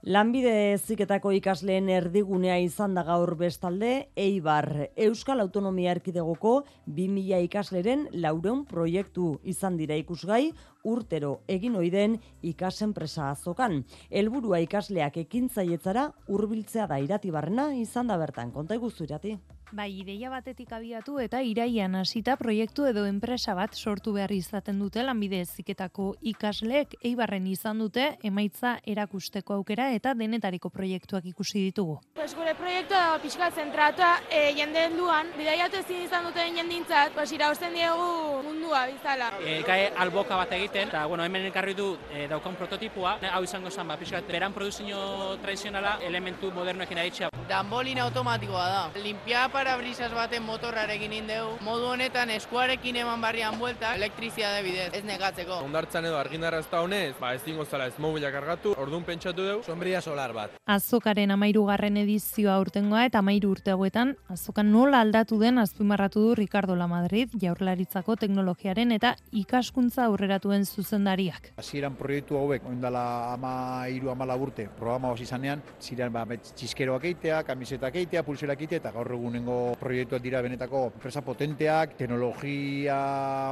S1: Lanbide ziketako ikasleen erdigunea izan da gaur bestalde, Eibar. Euskal Autonomia Erkidegoko 2000 ikasleren laureun proiektu izan dira ikusgai, urtero egin oiden ikasenpresa azokan. Helburua ikasleak ekintzaietzara hurbiltzea da iratibarrena izan da bertan. Konta iguzu irati.
S53: Bai, ideia batetik abiatu eta iraian hasita proiektu edo enpresa bat sortu behar izaten dute lanbide ziketako ikasleek eibarren izan dute emaitza erakusteko aukera eta denetariko proiektuak ikusi ditugu.
S54: Pues gure proiektua da pixka zentrata e, jende duan, bidaiatu ezin izan duten jendintzat, pues irausten diegu mundua bizala.
S55: E, kai alboka bat egiten, eta bueno, hemen ekarri du e, daukan prototipua, hau izango zen, ba, pixka, beran produzio tradizionala elementu modernoekin aditzea.
S56: Danbolin automatikoa da. Limpia parabrisas baten motorrarekin indeu. Modu honetan eskuarekin eman barrian buelta, elektrizia de bidez, ez negatzeko.
S57: Ondartzan edo argindarra ez da honez, ba ez dingo zala ez mobila kargatu, orduan pentsatu dugu, sombria solar bat.
S53: Azokaren amairugarren edizioa urtengoa eta amairu urte hauetan, azokan nola aldatu den azpimarratu du Ricardo Lamadrid, jaurlaritzako teknologiaren eta ikaskuntza aurreratuen zuzendariak.
S4: Hasieran proiektu hauek, oindala ama iru ama laburte, programa hasi zanean, ziren ba, txiskeroak eitea, kamisetak eitea, pulserak eitea, eta gaur egunengo proiektuak dira benetako enpresa potenteak, teknologia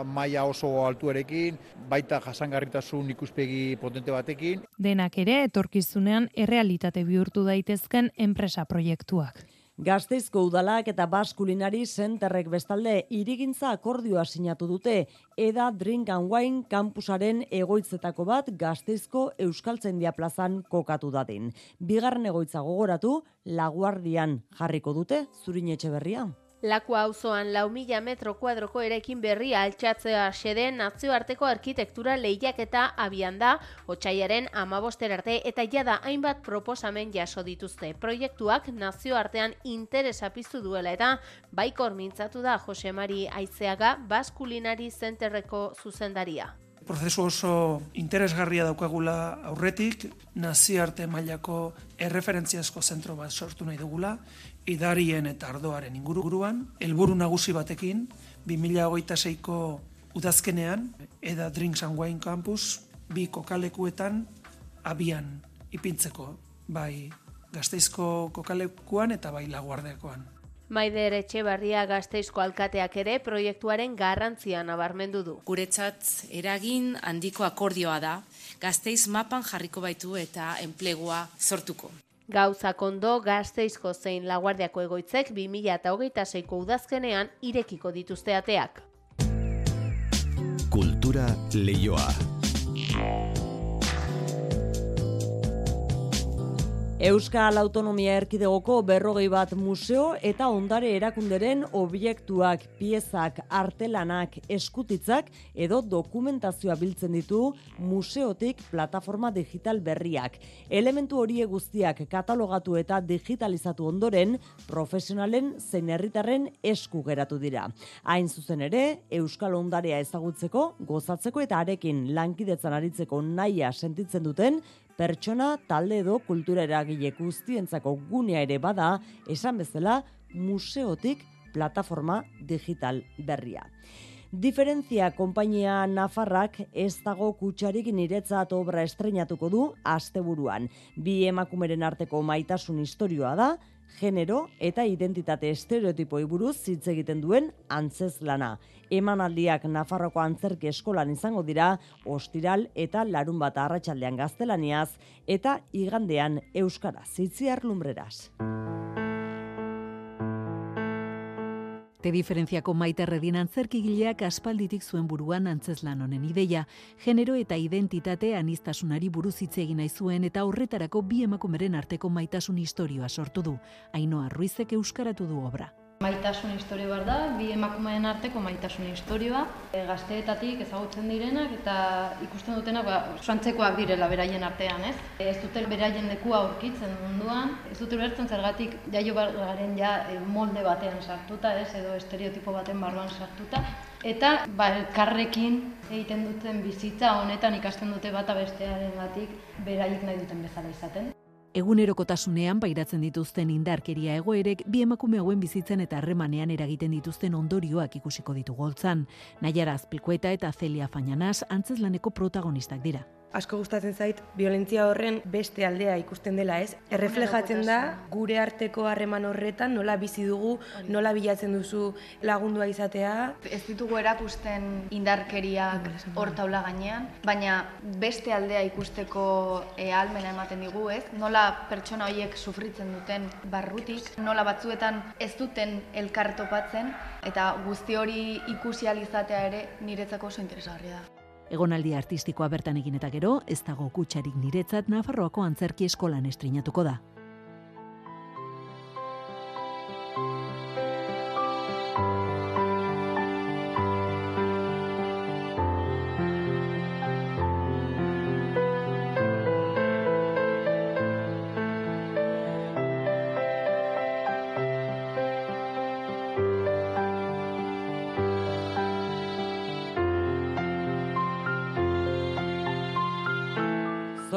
S4: maila oso altuarekin, baita jasangarritasun ikuspegi potente batekin.
S53: Denak ere, etorkizunean errealitate bihurtu daitezken enpresa proiektuak.
S1: Gazteizko udalak eta baskulinari zenterrek bestalde irigintza akordioa sinatu dute Eda Drink and Wine kampusaren egoitzetako bat Gazteizko Euskaltzendia plazan kokatu dadin. Bigarren egoitza gogoratu, laguardian jarriko dute, zurin etxe berria.
S37: Lakua auzoan lau mila metro kuadroko erekin berria altxatzea xede nazioarteko arkitektura lehiak eta abian da, otxaiaren amaboster arte eta jada hainbat proposamen jaso dituzte. Proiektuak nazioartean interesa piztu duela eta baikor mintzatu da Jose Mari Aizeaga Baskulinari Zenterreko zuzendaria
S58: prozesu oso interesgarria daukagula aurretik, nazioarte mailako erreferentziazko zentro bat sortu nahi dugula, idarien eta ardoaren inguruguruan, helburu nagusi batekin, 2026ko udazkenean, Eda Drinks and Wine Campus, bi kokalekuetan abian ipintzeko, bai gazteizko kokalekuan eta bai laguardekoan.
S37: Maider Etxebarria gazteizko alkateak ere proiektuaren garrantzia nabarmendu du.
S59: Guretzat eragin handiko akordioa da, gazteiz mapan jarriko baitu eta enplegua sortuko.
S37: Gauza kondo gazteizko zein laguardiako egoitzek 2026ko udazkenean irekiko dituzte ateak.
S45: Kultura leioa.
S1: Euskal Autonomia Erkidegoko berrogei bat museo eta ondare erakunderen obiektuak, piezak, artelanak, eskutitzak edo dokumentazioa biltzen ditu museotik plataforma digital berriak. Elementu horie guztiak katalogatu eta digitalizatu ondoren profesionalen zein herritarren esku geratu dira. Hain zuzen ere, Euskal Ondarea ezagutzeko, gozatzeko eta arekin lankidetzan aritzeko naia sentitzen duten pertsona, talde edo kultura eragile guztientzako gunea ere bada, esan bezala museotik plataforma digital berria. Diferentzia konpainia Nafarrak ez dago kutsarik niretzat obra estrenatuko du asteburuan. Bi emakumeren arteko maitasun historioa da, genero eta identitate estereotipoi buruz hitz egiten duen antzez lana. Emanaldiak Nafarroko antzerki eskolan izango dira, ostiral eta larun bat arratsaldean gaztelaniaz eta igandean euskara zitziar lumbreraz.
S60: Te diferentziako maite redin antzerkigileak aspalditik zuen buruan antzeslan honen ideia, genero eta identitate anistasunari buruz hitz egin nahi zuen eta horretarako bi emakumeren arteko maitasun historioa sortu du. Ainoa Ruizek euskaratu du obra.
S61: Maitasun historio behar da, bi emakumeen arteko maitasun historioa, e, gazteetatik ezagutzen direnak eta ikusten dutenak ba, suantzekoak direla beraien artean, ez? Ez dute beraien lekua aurkitzen munduan, ez dute bertzen zergatik jaio garen ja e, molde batean sartuta, ez? Edo estereotipo baten barruan sartuta. Eta ba, karrekin egiten duten bizitza honetan ikasten dute bata bestearen batik beraiek nahi duten bezala izaten.
S60: Egunerokotasunean pairatzen dituzten indarkeria egoerek bi emakume hauen bizitzen eta harremanean eragiten dituzten ondorioak ikusiko ditu goltzan. Naiara Azpilkueta eta Celia Fañanas antzeslaneko protagonistak dira.
S62: Asko gustatzen zait violentzia horren beste aldea ikusten dela, ez? Erreflejatzen da gure arteko harreman horretan nola bizi dugu, nola bilatzen duzu lagundua izatea.
S61: Ez ditugu erakusten indarkeriak hor taula gainean, baina beste aldea ikusteko e, almena ematen digu, ez? Nola pertsona horiek sufritzen duten barrutik, nola batzuetan ez duten elkar topatzen eta guzti hori ikusi alizatea ere niretzako oso interesgarria da.
S60: Egonaldi artistikoa bertan egin eta gero, ez dago kutsarik niretzat Nafarroako antzerki eskolan estrinatuko da.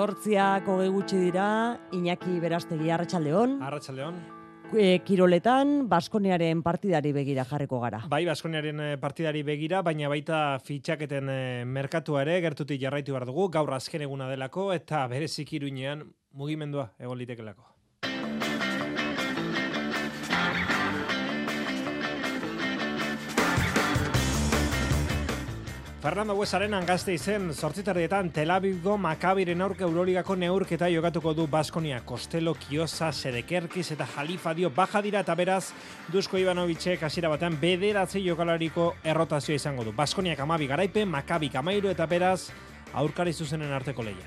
S1: Zortziak hogei gutxi dira, Iñaki Berastegi Arratsaldeon.
S7: Arratsaldeon.
S1: E, kiroletan Baskoniaren partidari begira jarriko gara.
S7: Bai, Baskoniaren eh, partidari begira, baina baita fitxaketen e, merkatua ere gertutik jarraitu behar dugu, gaur azken eguna delako eta berezik iruinean mugimendua egon litekelako. Fernando Huesaren angazte izen sortzitardietan Tel Avivgo Makabiren aurka Euroligako neurketa jokatuko du Baskonia, Kostelo, Kiosa, Sedekerkiz eta Jalifa dio baja dira eta beraz Dusko Ivanovicek hasiera batean bederatzi jokalariko errotazioa izango du. Baskoniak amabi garaipen, Makabi kamairu eta beraz aurkari zuzenen arteko leia.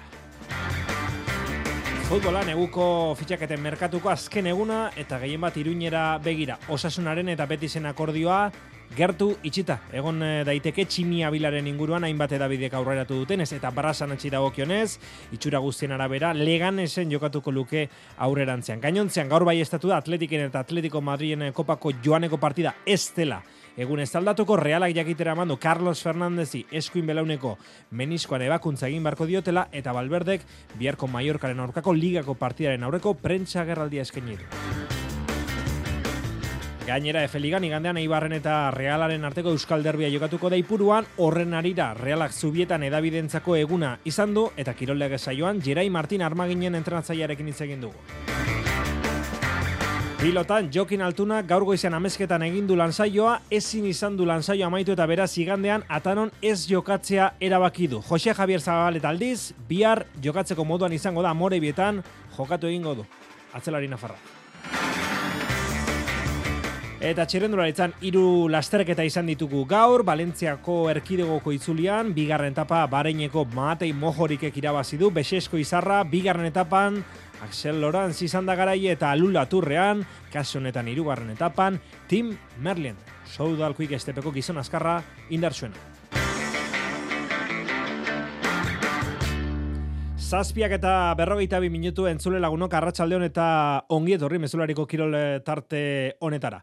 S7: Futbola neguko fitxaketen merkatuko azken eguna eta gehien bat iruñera begira. Osasunaren eta betizen akordioa gertu itxita. Egon eh, daiteke tximia bilaren inguruan hainbat edabidek aurreratu dutenez eta barrasan atxi dagokionez, itxura guztien arabera, legan esen jokatuko luke aurrerantzean. Gainontzean gaur bai estatu da Atletiken eta Atletico Madrien kopako joaneko partida ez dela. Egun ez aldatuko realak jakitera mandu Carlos Fernandezi eskuin belauneko meniskoan ebakuntza egin barko diotela eta Balberdek biharko Mallorcaren aurkako ligako partidaren aurreko prentsa gerraldia eskaini. Gainera Efe Ligan igandean Eibarren eta Realaren arteko Euskal Derbia jokatuko da ipuruan, horren arira Realak zubietan edabidentzako eguna izan du eta kiroldeak esaioan Jerai Martin Armaginen entrenatzailearekin hitz egin dugu. Pilotan Jokin Altuna gaur goizean amezketan egin du lansaioa, ezin izan du lansaio amaitu eta beraz igandean atanon ez jokatzea erabaki du. Jose Javier Zabalet aldiz, bihar jokatzeko moduan izango da Morebietan jokatu egingo du. Atzelari Nafarra. Eta txirrendularitzan hiru lasterketa izan ditugu gaur, Valentziako erkidegoko itzulian, bigarren etapa bareineko Matei Mojorikek irabazi du, Besesko izarra, bigarren etapan, Axel Loranz izan da garai eta Lula Turrean, kasu honetan hirugarren etapan, Tim Merlin, Soudalkuik estepeko gizon azkarra indartsuena. Zazpiak eta berrogeita bi minutu entzule lagunok arratsaldeon eta ongiet horri mezulariko kirol tarte honetara.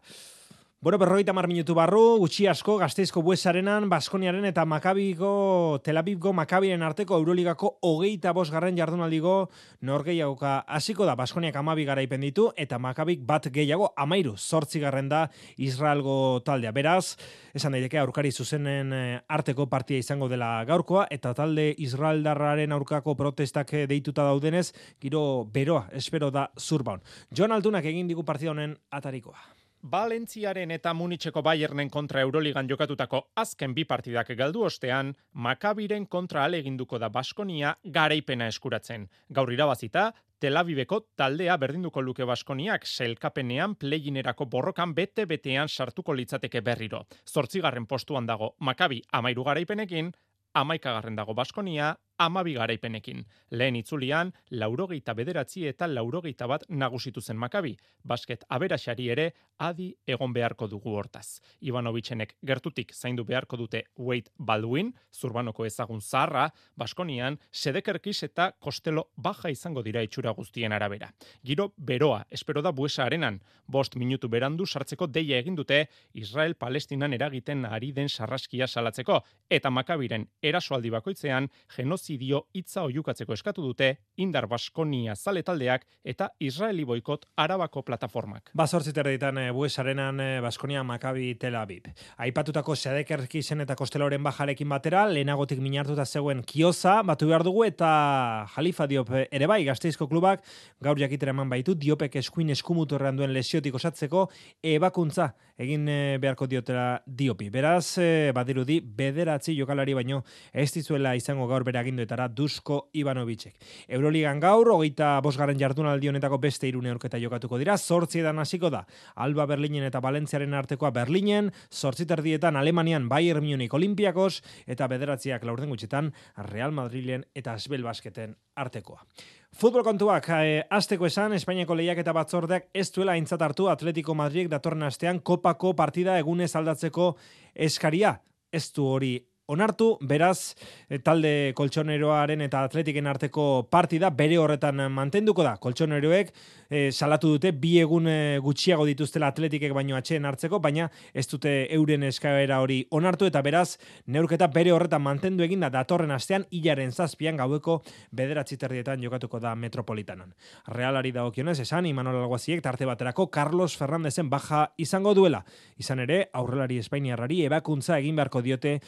S7: Bueno, berrogeita mar minutu barru, gutxi asko, gazteizko buesarenan, Baskoniaren eta Makabiko, Tel Avivgo Makabiren arteko Euroligako hogeita bos garren jardunaldigo norgeiagoka hasiko da Baskoniak amabi garaipen ditu eta Makabik bat gehiago amairu zortzi garren da Israelgo taldea. Beraz, esan daiteke aurkari zuzenen eh, arteko partia izango dela gaurkoa eta talde Israeldarraren aurkako protestak eh, deituta daudenez, giro beroa, espero da zurbaun. Joan Altunak egin digu partida honen atarikoa.
S63: Valentziaren eta Munitzeko Bayernen kontra Euroligan jokatutako azken bi partidak galdu ostean, Makabiren kontra aleginduko da Baskonia garaipena eskuratzen. Gaur irabazita, Tel Aviveko taldea berdinduko luke Baskoniak selkapenean pleginerako borrokan bete-betean sartuko litzateke berriro. Zortzigarren postuan dago Makabi amairu garaipenekin, amaikagarren dago Baskonia, amabi garaipenekin. Lehen itzulian, laurogeita bederatzi eta laurogeita bat nagusitu zen makabi. Basket aberaxari ere, adi egon beharko dugu hortaz. Ivanovitzenek gertutik zaindu beharko dute Wade Baldwin, zurbanoko ezagun zaharra, Baskonian, sedekerkiz eta kostelo baja izango dira itxura guztien arabera. Giro beroa, espero da buesa arenan, bost minutu berandu sartzeko deia egin dute Israel Palestinan eragiten ari den sarraskia salatzeko, eta makabiren erasoaldi bakoitzean genoz genozidio hitza oiukatzeko eskatu dute Indar Baskonia zale taldeak eta Israeli boikot Arabako plataformak.
S7: Bazortzit erditan e, buesarenan e, Baskonia Makabi Tel Aviv. Aipatutako Sedekerki zen eta Kosteloren bajarekin batera, lehenagotik minartuta zegoen kioza, batu behar dugu eta Jalifa Diop ere bai, gazteizko klubak, gaur jakitera eman baitu, Diopek eskuin eskumutorrean duen lesiotik osatzeko, ebakuntza egin beharko diotela Diopi. Beraz, e, badirudi, bederatzi jokalari baino, ez dizuela izango gaur bere aginduetara Dusko Ivanovicek. Euroligan gaur, hogeita bosgarren jardunaldi honetako beste irune aurketa jokatuko dira, sortzi edan hasiko da, Alba Berlinen eta Valentziaren artekoa Berlinen, sortzi terdietan Alemanian Bayern Munich Olimpiakos, eta bederatziak laurden gutxetan Real Madrilen eta Asbel Basketen artekoa. Futbol kontuak, eh, azteko esan, Espainiako lehiak eta batzordeak ez duela aintzat hartu Atletico Madrid datorren astean kopako partida egunez aldatzeko eskaria. Ez du hori onartu, beraz, eh, talde koltsoneroaren eta atletiken arteko partida bere horretan mantenduko da. Koltsoneroek e, salatu dute bi egun e, gutxiago dituztela atletikek baino atxeen hartzeko, baina ez dute euren eskaera hori onartu eta beraz, neurketa bere horretan mantendu eginda datorren astean hilaren zazpian gaueko bederatzi terdietan jokatuko da metropolitanan. Realari da okionez, esan, Imanol Alguaziek tarte baterako Carlos Fernandezen baja izango duela. Izan ere, aurrelari Espainiarrari ebakuntza egin beharko diote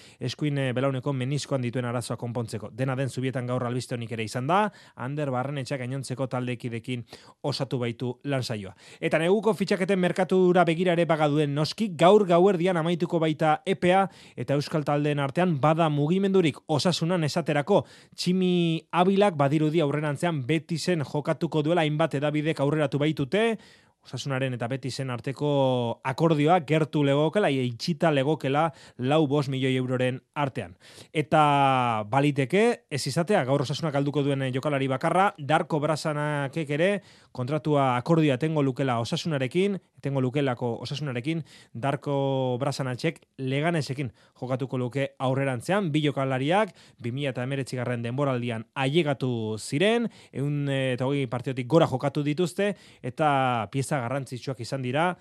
S7: eskuin belauneko meniskoan dituen arazoa konpontzeko. Dena den zubietan gaur albiste honik ere izan da, Ander Barrenetxak gainontzeko taldekidekin osatu baitu lan saioa. Eta neguko fitxaketen merkatura begira ere bagaduen noski, gaur gauerdian amaituko baita EPA eta Euskal Taldeen artean bada mugimendurik osasunan esaterako tximi abilak badirudi aurrenantzean beti zen jokatuko duela hainbat edabidek aurreratu baitute, Osasunaren eta beti zen arteko akordioa gertu legokela, eitxita legokela lau bos milioi euroren artean. Eta baliteke, ez izatea, gaur osasunak alduko duen jokalari bakarra, Darko Brasanakek ere kontratua akordioa tengo lukela osasunarekin, tengo lukelako osasunarekin, Darko Brasanatxek leganesekin jokatuko luke aurrerantzean, bi jokalariak, 2000 eta emeretzi garren denboraldian ailegatu ziren, egun eta hori partiotik gora jokatu dituzte, eta pieza garrantzitsuak izan dira,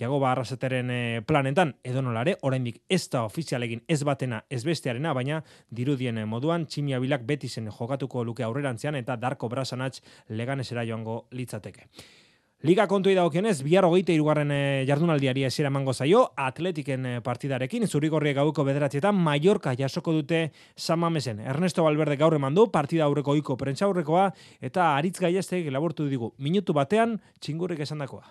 S7: Jago Barraseteren eh, planetan edo nolare, oraindik ez da ofizialegin ez batena ez bestearena, baina dirudien eh, moduan tximia bilak beti zen jokatuko luke aurrerantzean eta Darko Brasanatz leganesera joango litzateke. Liga kontu dagokionez, bihar hogeite irugarren eh, jardunaldiari esira mango zaio, atletiken eh, partidarekin, zurigorriek gauko bederatzietan, Mallorca jasoko dute samamesen. Ernesto Valverde gaur eman du, partida aurreko oiko prentsa aurrekoa, eta aritz gaiestek labortu digu, minutu batean, txingurrik esan dakoa.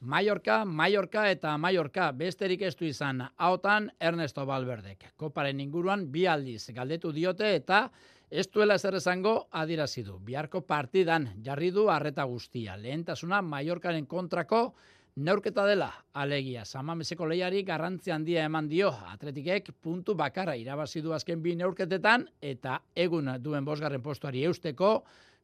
S64: Mallorca, Mallorca eta Mallorca besterik ez du izan, hautan Ernesto Valverdek. Koparen inguruan bi aldiz galdetu diote eta Ez duela zer esango adirazi du. Biharko partidan jarri du harreta guztia. Lehentasuna Mallorcaren kontrako neurketa dela. Alegia, Samameseko lehiari garrantzi handia eman dio. Atletikek puntu bakarra irabazi du azken bi neurketetan eta egun duen bosgarren postuari eusteko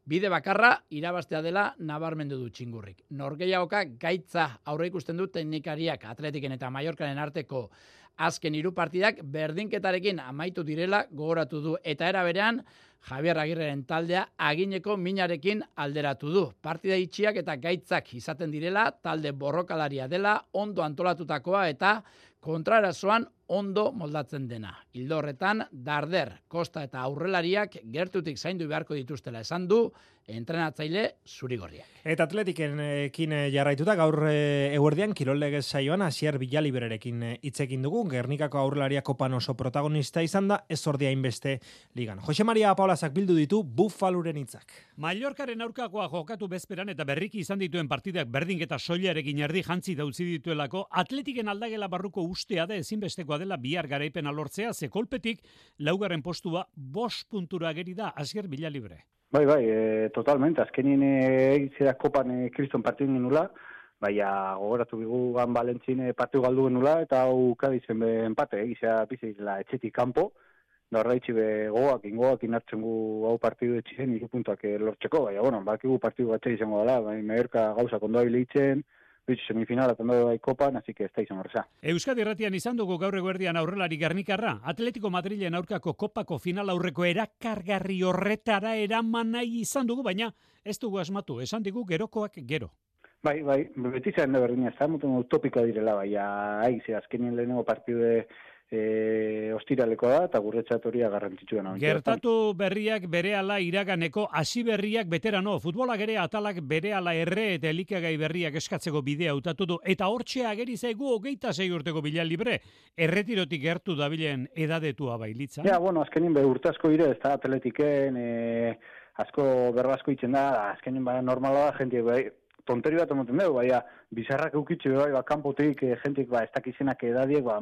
S64: bide bakarra irabastea dela nabarmendu du txingurrik. Norgeiagoka gaitza aurre ikusten du teknikariak Atletiken eta Mallorcaren arteko azken hiru partidak berdinketarekin amaitu direla gogoratu du eta era berean Javier Agirreren taldea agineko minarekin alderatu du. Partida itxiak eta gaitzak izaten direla, talde borrokalaria dela, ondo antolatutakoa eta kontrarazoan ondo moldatzen dena. Hildo horretan, Darder, Kosta eta Aurrelariak gertutik zaindu beharko dituztela esan du, entrenatzaile zurigorriak.
S7: Eta atletiken jarraituta gaur e, eguerdian kirolege saioan Asier Bilalibererekin eh, hitzekin dugu Gernikako aurrelaria kopan oso protagonista izan da ez ordia inbeste ligan. Jose Maria Paulazak bildu ditu Bufaluren hitzak.
S65: Mallorcaren aurkakoa jokatu bezperan eta berriki izan dituen partidak berdinketa soilarekin erdi jantzi dautzi dituelako atletiken aldagela barruko ustea da ezinbestekoa dela bihar garaipen alortzea ze kolpetik laugarren postua bos puntura geri da Asier Bilalibre.
S66: Bai, bai, e, totalmente. Azkenien egitzea kopan e, kriston partiu genula, baina gogoratu bigu gan balentzin e, partiu galdu genula, eta hau kadizen be empate, egitzea bizitela etxetik kanpo, da horra be goak, ingoak inartzen gu hau partidu etxizen, iru puntuak e, lortzeko, baina, bueno, bakigu partidu batxe izango dela, baina, meherka gauza kondoa bilitzen, bitz semifinala tondo bai kopan, así que está izan horreza.
S65: Euskadi Erratian izan dugu gaur eguerdian aurrelari Gernikarra, Atletico Madrilen aurkako kopako final aurreko erakargarri horretara eraman nahi izan dugu, baina ez dugu asmatu, esan digu gerokoak gero.
S66: Bai, bai, beti zaren da berdina, ez da, direla, bai, aiz, azkenien lehenengo partidu e, ostiraleko da, eta guretzat hori garrantzitsuena.
S65: Gertatu berriak bere ala iraganeko, hasi berriak beterano, futbolak ere atalak bere ala erre eta elikagai berriak eskatzeko bidea utatu du, eta hortxe ageri zaigu hogeita zei urteko bila libre, erretirotik gertu dabilen edadetua bailitza.
S66: Ja, bueno, azkenin be urtasko ire, ez da atletiken, e, asko berbasko itzen da, azkenin baina normala da, jentik bai, tonteri bat emoten dugu, baina bizarrak eukitxe bai, ba, kanpotik, e, jentik, ba, ez dakizenak edadiek, ba,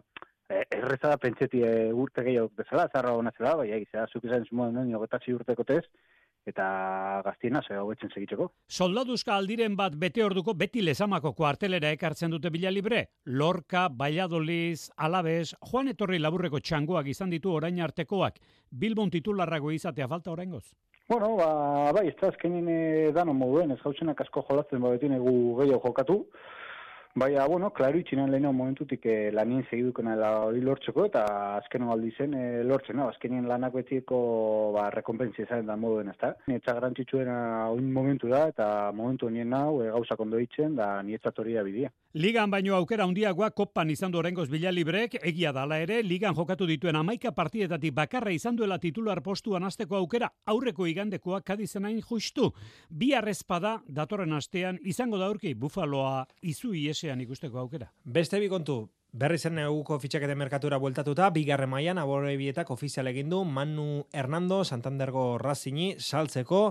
S66: erreza da pentseti e, urte gehiago bezala, zarra hona zela, bai, egizea, zuk izan zumuen nuen, jogetatzi urteko tez, eta gaztiena ze hau betzen segitzeko.
S65: Soldaduzka aldiren bat bete orduko beti lezamako kuartelera ekartzen dute bila libre. Lorca, Valladoliz, Alabes, Juan Etorri laburreko txangoak izan ditu orain artekoak. Bilbon titularrago izatea falta oraingoz.
S66: Bueno, ba, bai, ez da azkenin e, danon moduen, ez gautzenak asko jolatzen ba beti negu gehiago jokatu. Baina, bueno, klaru itxinan leheno momentutik eh, lanien segidukena hori lortzeko, eta azken aldi zen eh, lortzen, no? azkenien lanak betieko ba, rekompensia izan da moduen, ez da? Nietza garantzitsuena oin momentu da, eta momentu honien nau, e, gauzak ondo itzen, da nietzat hori da bidia.
S65: Ligan baino aukera handiagoa kopan izan du orengoz bila librek, egia dala ere, ligan jokatu dituen amaika partidetatik bakarra izan duela titular postuan azteko aukera, aurreko igandekoa kadizenain justu. Bi arrezpada datorren astean izango da aurki bufaloa izu iesean ikusteko aukera.
S7: Beste bi kontu, Berri zen neguko fitxakete merkatura bueltatuta, bigarre maian abore bietak ofizial egin du Manu Hernando Santandergo Razini saltzeko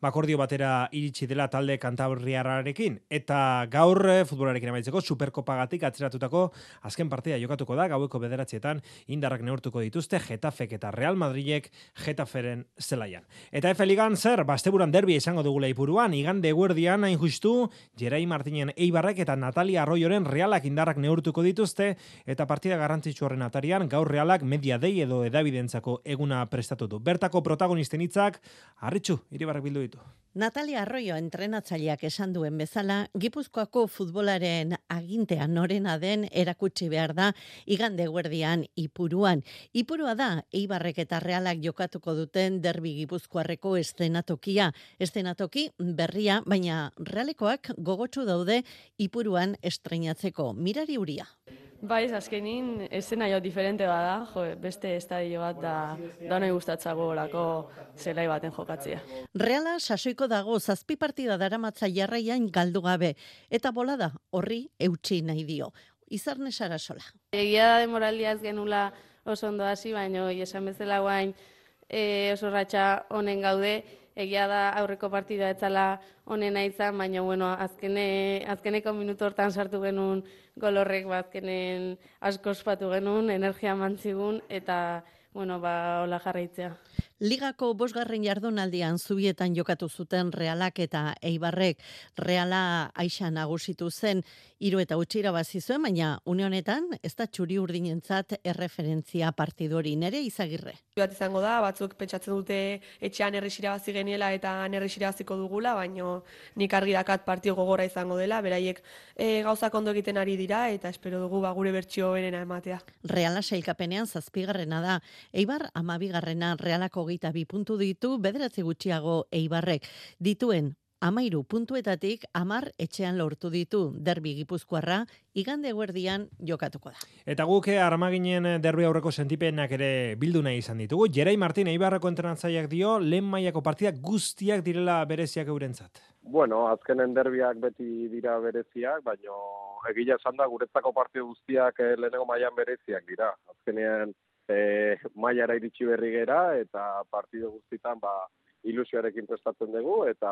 S7: bakordio batera iritsi dela talde kantabriarrarekin. Eta gaur eh, futbolarekin amaitzeko superkopagatik atzeratutako azken partida jokatuko da, gaueko bederatzietan indarrak neurtuko dituzte Getafek eta Real Madridek Getaferen zelaian. Eta Efe Ligan zer, basteburan derbia izango dugula ipuruan, igande guardian hain justu, Jerai Martinen Eibarrek eta Natalia Arroyoren realak indarrak neurtuko dituzte, eta partida garrantzitsu horren atarian gaur realak media dei edo edabidentzako eguna prestatu du. Bertako protagonisten hitzak harritxu iribarrek bildu ditu.
S67: Natalia Arroyo entrenatzaileak esan duen bezala, Gipuzkoako futbolaren agintea norena den erakutsi behar da igande guerdian ipuruan. Ipurua da, Eibarrek eta Realak jokatuko duten derbi Gipuzkoarreko estenatokia. Estenatoki berria, baina Realekoak gogotsu daude ipuruan estreinatzeko. Mirari uria.
S68: Bai, azkenin, esena jo diferente bada, jo, beste estadio bat da, da nahi gustatzago olako zelai baten jokatzea.
S67: Reala sasoiko dago zazpi partida daramatza jarraian galdu gabe, eta bolada horri eutxi nahi dio. Izarne sara sola.
S68: Egia da demoraldia ez genula oso ondo hasi, baino esan bezala guain e, oso ratxa honen gaude, egia da aurreko partida etzala honena izan, baina bueno, azkene, azkeneko minutu hortan sartu genuen golorrek ba, asko ospatu genuen, energia mantzigun, eta bueno, ba, hola jarraitzea.
S67: Ligako bosgarren jardunaldian zubietan jokatu zuten realak eta eibarrek reala aixa nagusitu zen hiru eta utxira bazi zuen, baina une honetan ez da txuri urdinentzat erreferentzia partidori nere izagirre.
S62: Bat izango da, batzuk pentsatzen dute etxean errexira bazi geniela eta errexira baziko dugula, baina nik argi dakat partio gogora izango dela, beraiek e, gauzak ondo egiten ari dira eta espero dugu ba, gure bertxio benena ematea.
S67: Reala sailkapenean zazpigarrena da, eibar amabigarrena realako hogeita bi puntu ditu, bederatzi gutxiago eibarrek. Dituen, amairu puntuetatik amar etxean lortu ditu derbi gipuzkoarra, igande guerdian jokatuko da.
S7: Eta guke eh, armaginen eh, derbi aurreko sentipenak ere bildu nahi izan ditugu. Jerai Martin Eibarreko entrenatzaileak dio, lehen mailako partidak guztiak direla bereziak eurentzat.
S69: Bueno, azkenen derbiak beti dira bereziak, baino egila esan da guretzako partio guztiak eh, lehenengo mailan bereziak dira. Azkenean e, mailara iritsi berri gera eta partido guztitan ba, ilusioarekin prestatzen dugu eta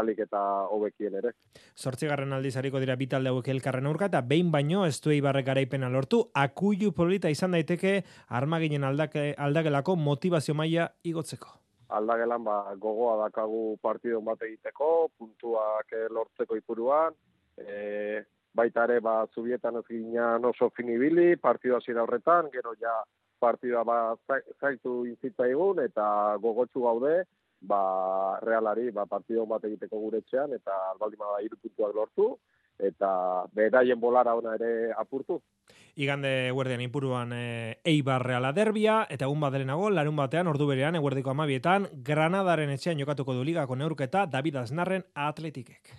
S69: alik eta hobekien ere.
S7: Zortzigarren aldiz hariko dira bitalde hauek elkarren aurka eta behin baino ez du eibarrek garaipena lortu, akuilu polita izan daiteke armaginen aldake, aldagelako motivazio maila igotzeko.
S69: Aldagelan ba, gogoa dakagu partidon bat egiteko, puntuak eh, lortzeko ipuruan, e, baita ere ba, zubietan ez ginean oso finibili, partidu hasiera horretan, gero ja partida ba zaitu inzitzaigun eta gogotsu gaude ba realari ba partido bat egiteko guretzean eta albaldima da hiru puntuak lortu eta beraien bolara ona ere apurtu.
S7: Igande guardian ipuruan e, Eibar Reala derbia eta egun badelenago larun batean ordu berean eguerdiko amabietan Granadaren etxean jokatuko du ligako neurketa David Aznarren atletikek.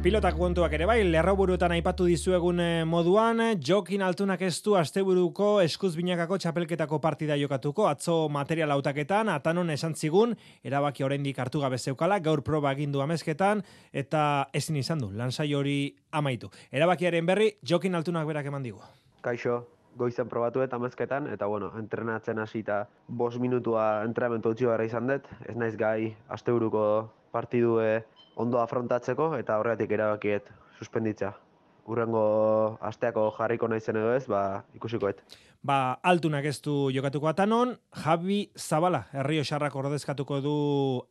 S7: Pilotak kontuak ere bai, lerroburuetan aipatu dizuegun eh, moduan, jokin altunak ez du asteburuko eskuz binakako txapelketako partida jokatuko, atzo material hautaketan, atanon esan zigun, erabaki oraindik hartu gabe zeukala, gaur proba egindu amezketan, eta ezin izan du, lansai hori amaitu. Erabakiaren berri, jokin altunak berak eman digu.
S70: Kaixo, goizen probatu eta amezketan, eta bueno, entrenatzen hasita bos minutua entrenamentu utzi izan dut, ez naiz gai asteburuko partidue ondo afrontatzeko eta horregatik erabakiet suspenditza. Urrengo asteako jarriko naizen edo ez, ba, ikusikoet
S7: ba, altunak ez du jokatuko atanon, Javi Zabala, herrio xarrak ordezkatuko du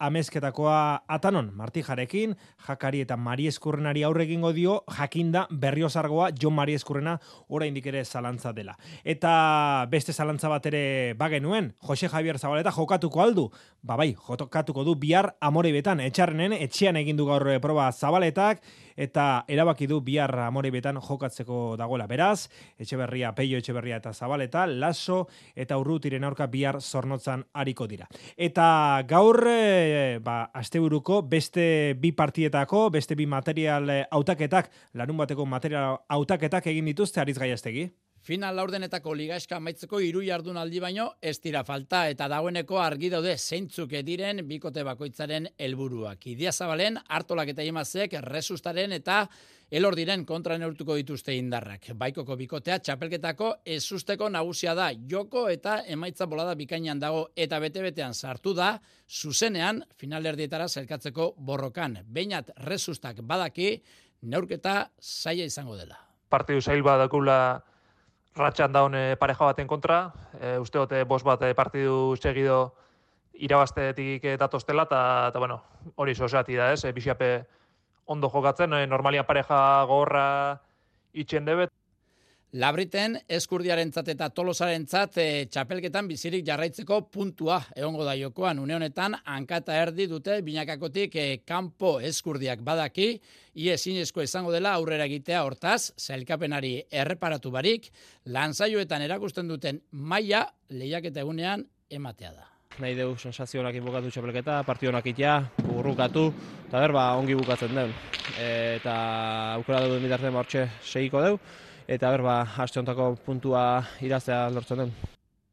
S7: amezketakoa atanon, Marti Jarekin, Jakari eta Mari Eskurrenari aurre egingo dio, jakinda berriozargoa Jon Mari Eskurrena oraindik ere zalantza dela. Eta beste zalantza bat ere bagenuen, Jose Javier Zabaleta jokatuko aldu, ba bai, jokatuko du bihar amore betan, etxarrenen, etxean egindu gaur proba Zabaletak, eta erabaki du bihar amore betan jokatzeko dagoela. Beraz, Etxeberria, Peio Etxeberria eta Zabaleta, Laso eta Urrutiren aurka bihar zornotzan hariko dira. Eta gaur, e, ba, asteburuko beste bi partietako, beste bi material hautaketak, larun bateko material hautaketak egin dituzte ariz gaiastegi.
S64: Final laurdenetako ligaeska amaitzeko hiru jardunaldi baino ez dira falta eta dagoeneko argi daude zeintzuk diren bikote bakoitzaren helburuak. Idia Zabalen, Artolak eta Imazek, Resustaren eta Elor diren kontra neurtuko dituzte indarrak. Baikoko bikotea txapelketako ezusteko nagusia da. Joko eta emaitza bolada bikainan dago eta bete-betean sartu da, zuzenean finalerdietara zelkatzeko borrokan. Beinat resustak badaki, neurketa zaila izango dela.
S71: Partidu zail badakula ratxan daun e, pareja baten kontra, e, uste gote bos bat e, partidu segido irabaztetik datostela, eta, bueno, hori soseati da, ez, e, bixiape ondo jokatzen, e, normalia pareja gorra itxen debet,
S64: Labriten eskurdiaren eta tolosaren zat e, txapelketan bizirik jarraitzeko puntua egongo da jokoan. Une honetan, hankata erdi dute binakakotik e, kanpo eskurdiak badaki, ie zinezko izango dela aurrera egitea hortaz, zailkapenari erreparatu barik, lanzaioetan erakusten duten maila lehiaketa egunean ematea da.
S72: Nahi dugu sensazionak inbukatu txapelketa, partionak itea, burrukatu, eta berba ongi bukatzen den. E, eta aukera dugu bitartzen bortxe segiko dugu eta ber ba aste puntua iraztea lortzen den.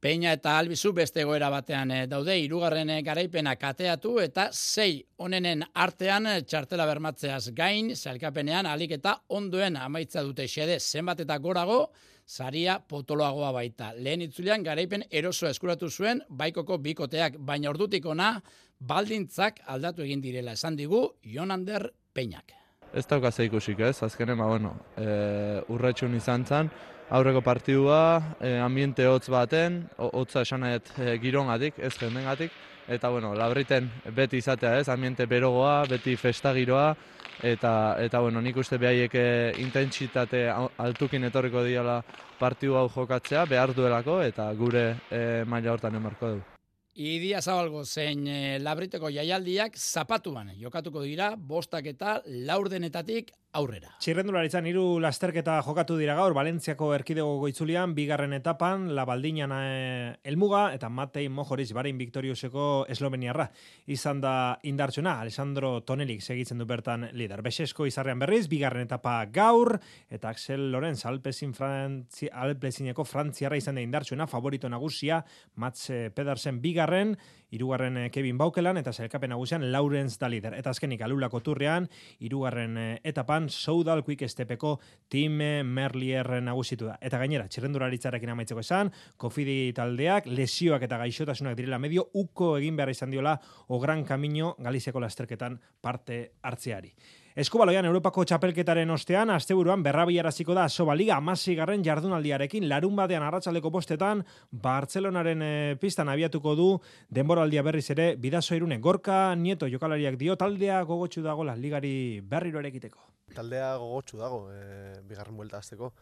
S64: Peña eta Albizu beste egoera batean eh, daude hirugarren eh, garaipena kateatu eta sei onenen artean eh, txartela bermatzeaz gain zailkapenean alik eta ondoen amaitza dute xede zenbat eta gorago saria potoloagoa baita. Lehen itzulean garaipen eroso eskuratu zuen baikoko bikoteak baina ordutik ona baldintzak aldatu egin direla. Esan digu Jonander Peñak
S72: ez dauka ikusik ez, azkenen, ba, bueno, e, urretxun izan zen, aurreko partidua, e, ambiente hotz baten, hotza esan e, girongatik, ez jendengatik, eta, bueno, labriten beti izatea ez, ambiente berogoa, beti festa giroa, eta, eta bueno, nik uste behaiek e, intentsitate altukin etorriko diala partidu hau jokatzea, behar duelako, eta gure e, maila hortan emarko dugu.
S64: Idia zabalgo zein e, labriteko jaialdiak zapatuan jokatuko dira bostak eta laurdenetatik aurrera.
S7: Txirrendularitzan hiru lasterketa jokatu dira gaur Valentziako erkidego goitzulian bigarren etapan La Baldinan eh, elmuga eta Matei Mojoriz barein Victorioseko Esloveniarra izan da indartsuna Alessandro Tonelik segitzen du bertan lider. Besesko izarrean berriz bigarren etapa gaur eta Axel Lorenz Alpezin Frantzi Alpezineko Frantziarra izan da indartsuna favorito nagusia Mats Pedersen bigarren irugarren eh, Kevin Baukelan eta zelkapen nagusian Lawrence da lider. Eta azkenik alulako turrean, irugarren eh, etapan Soudal Quick Estepeko Tim Merlier nagusitu da. Eta gainera, txirrenduraritzarekin amaitzeko esan, kofidi taldeak, lesioak eta gaixotasunak direla medio, uko egin behar izan diola o gran camino Galiziako lasterketan parte hartzeari. Eskubaloian Europako txapelketaren ostean, asteburuan berrabiaraziko da Soba Liga garren jardunaldiarekin larun batean arratsaldeko postetan Bartzelonaren e, pistan abiatuko du denboraldia berriz ere bidazo irune. Gorka Nieto jokalariak dio taldea gogotsu dago ligari berriro erekiteko.
S73: Taldea gogotsu dago, e, bigarren buelta azteko.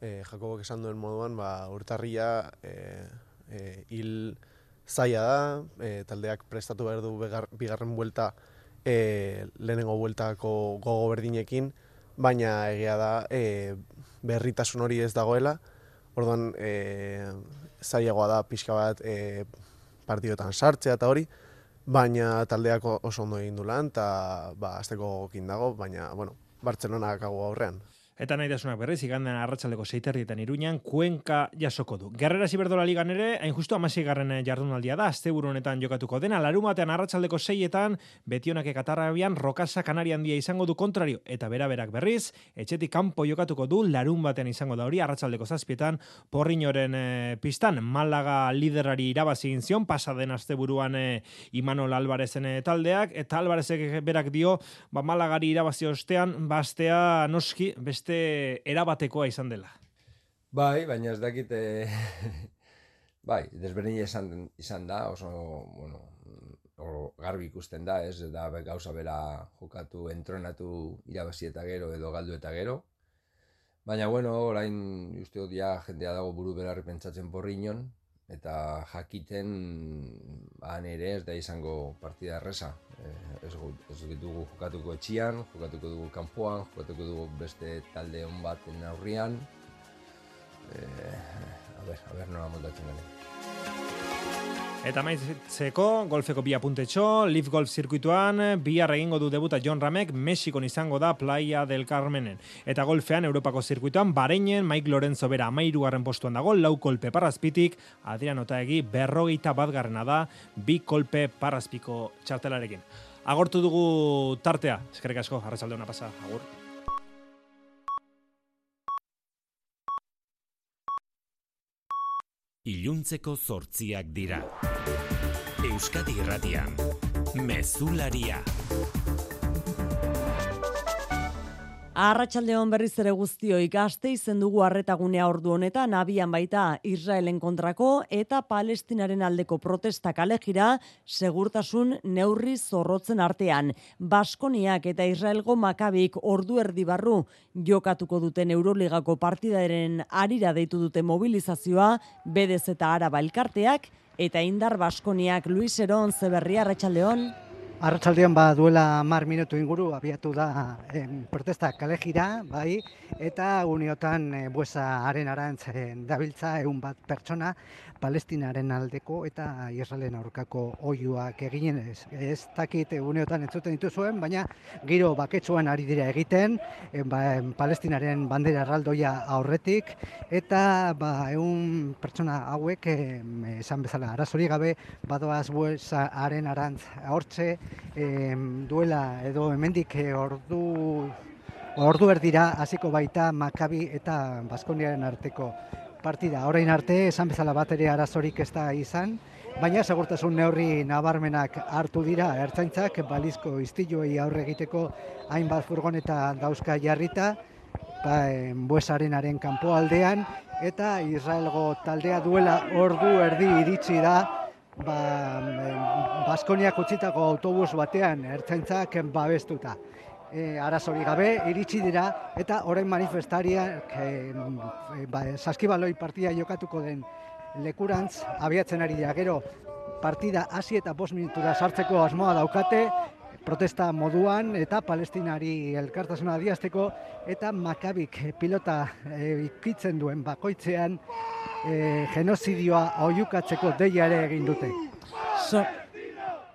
S73: E, Jakobok esan duen moduan, ba, urtarria e, e, hil zaila da, e, taldeak prestatu behar du bigarren buelta e, lehenengo bueltako gogo berdinekin, baina egia da e, berritasun hori ez dagoela, orduan e, zailagoa da pixka bat e, partidotan sartzea eta hori, baina taldeako oso ondo egin du lan, eta ba, azteko gokin dago, baina, bueno, Bartzelona dakagu aurrean.
S7: Eta nahi dasunak berriz, igandean arratsaldeko seiterrietan iruñan, kuenka jasoko du. Gerrera ziberdola ligan ere, hain justu amasi garren jardunaldia da, azte honetan jokatuko dena, larumatean arratsaldeko seietan, betionak ekatarrabian, rokasa kanarian dia izango du kontrario, eta bera-berak berriz, etxetik kanpo jokatuko du, larun batean izango da hori, arratsaldeko zazpietan, porriñoren e, pistan, Malaga liderari irabazi zion, pasaden asteburuan e, Imanol Albarezen taldeak, eta Albarezek berak dio, ba Malagari irabazi ostean, bastea noski, beste beste erabatekoa izan dela.
S74: Bai, baina ez dakit, e, bai, desberdin izan, izan da, oso, bueno, o, garbi ikusten da, ez da gauza bera jokatu, entronatu irabazi eta gero edo galdu eta gero. Baina, bueno, orain uste dia jendea dago buru belarri pentsatzen porriñon, eta jakiten han ere ez da izango partida erresa ez, ez dugu jokatuko etxian, jokatuko dugu kanpoan, jokatuko dugu beste talde hon baten aurrian. E, a ber, a ber, nola montatzen gane.
S7: Eta maitzeko, golfeko bi apuntetxo, Leaf Golf zirkuituan, bihar egingo du debuta John Ramek, Mexikon izango da Playa del Carmenen. Eta golfean, Europako zirkuituan, Bareinen, Mike Lorenzo bera amairugarren postuan dago, lau kolpe parrazpitik, Adrian Otaegi, berrogeita bat garrena da, bi kolpe parrazpiko txartelarekin. Agortu dugu tartea, eskerrik asko, arrasalde hona pasa, agur.
S45: Iluntzeko zortziak dira. Euskadi Irratian, Mezularia.
S1: Arratxaldeon berriz ere guztioi gazte izen dugu arretagunea ordu honetan abian baita Israelen kontrako eta Palestinaren aldeko protesta kalejira segurtasun neurri zorrotzen artean. Baskoniak eta Israelgo makabik ordu erdi barru jokatuko duten Euroligako partidaren arira deitu dute mobilizazioa bedez eta araba elkarteak eta indar Baskoniak Luis Eron zeberria Arratxaldeon.
S6: Arratsaldean ba duela mar minutu inguru abiatu da protesta kalejira, bai, eta uniotan e, buesa haren arantz dabiltza egun bat pertsona, Palestinaren aldeko eta Israelen aurkako oiuak eginen ez. Ez dakit eguneotan entzuten dituzuen, baina giro baketsuan ari dira egiten, e, ba, Palestinaren bandera erraldoia aurretik, eta ba, egun pertsona hauek, esan bezala, arazori gabe, badoaz buesa haren arantz hortze, e, duela edo hemendik e, ordu Ordu erdira hasiko baita Makabi eta Baskoniaren arteko partida. Orain arte, esan bezala bat ere arazorik ez da izan, baina segurtasun neurri nabarmenak hartu dira, ertzaintzak balizko iztiluei aurre egiteko hainbat furgoneta dauzka jarrita, ba, buesarenaren kanpo aldean, eta Israelgo taldea duela ordu erdi iritsi da, ba, Baskoniak utzitako autobus batean ertzaintzak babestuta e, arazori gabe iritsi dira eta orain manifestariak e, ba, saskibaloi partia jokatuko den lekurantz abiatzen ari dira gero partida hasi eta bost minutura sartzeko asmoa daukate protesta moduan eta palestinari elkartasuna adiazteko eta makabik pilota e, ikitzen duen bakoitzean e, genozidioa oiukatzeko deia ere egin dute.
S1: So,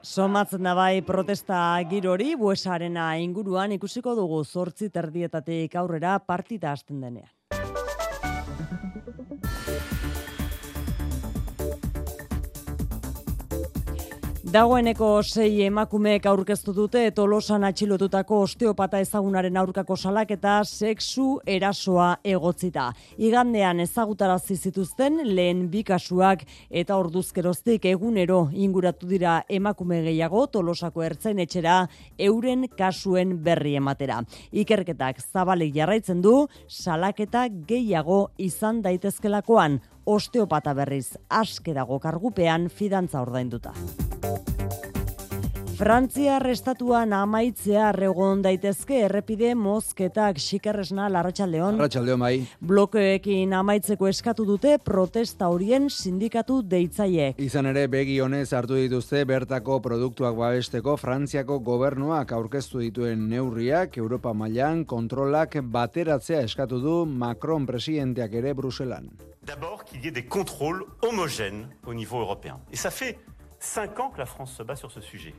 S1: Somatzen da bai protesta girori, buesarena inguruan ikusiko dugu zortzi terdietatik aurrera partita hasten denean. Dagoeneko sei emakumeek aurkeztu dute tolosan atxilotutako osteopata ezagunaren aurkako salak eta sexu erasoa egotzita. Igandean ezagutarazi zituzten lehen bi kasuak eta orduzkeroztik egunero inguratu dira emakume gehiago tolosako ertzen etxera euren kasuen berri ematera. Ikerketak zabalik jarraitzen du salaketa gehiago izan daitezkelakoan osteopata berriz aske dago kargupean fidantza ordainduta. Frantzia restatuan amaitzea regon daitezke errepide mozketak xikerresna larratxaldeon.
S75: Larratxaldeon bai.
S1: Blokeekin amaitzeko eskatu dute protesta horien sindikatu deitzaiek.
S75: Izan ere begi honez hartu dituzte bertako produktuak babesteko Frantziako gobernuak aurkeztu dituen neurriak Europa mailan kontrolak bateratzea eskatu du Macron presidenteak ere Bruselan.
S76: D'abord qu'il y ait des contrôles homogènes au niveau européen. Et ça fait 5 ans que la France se bat sur ce sujet.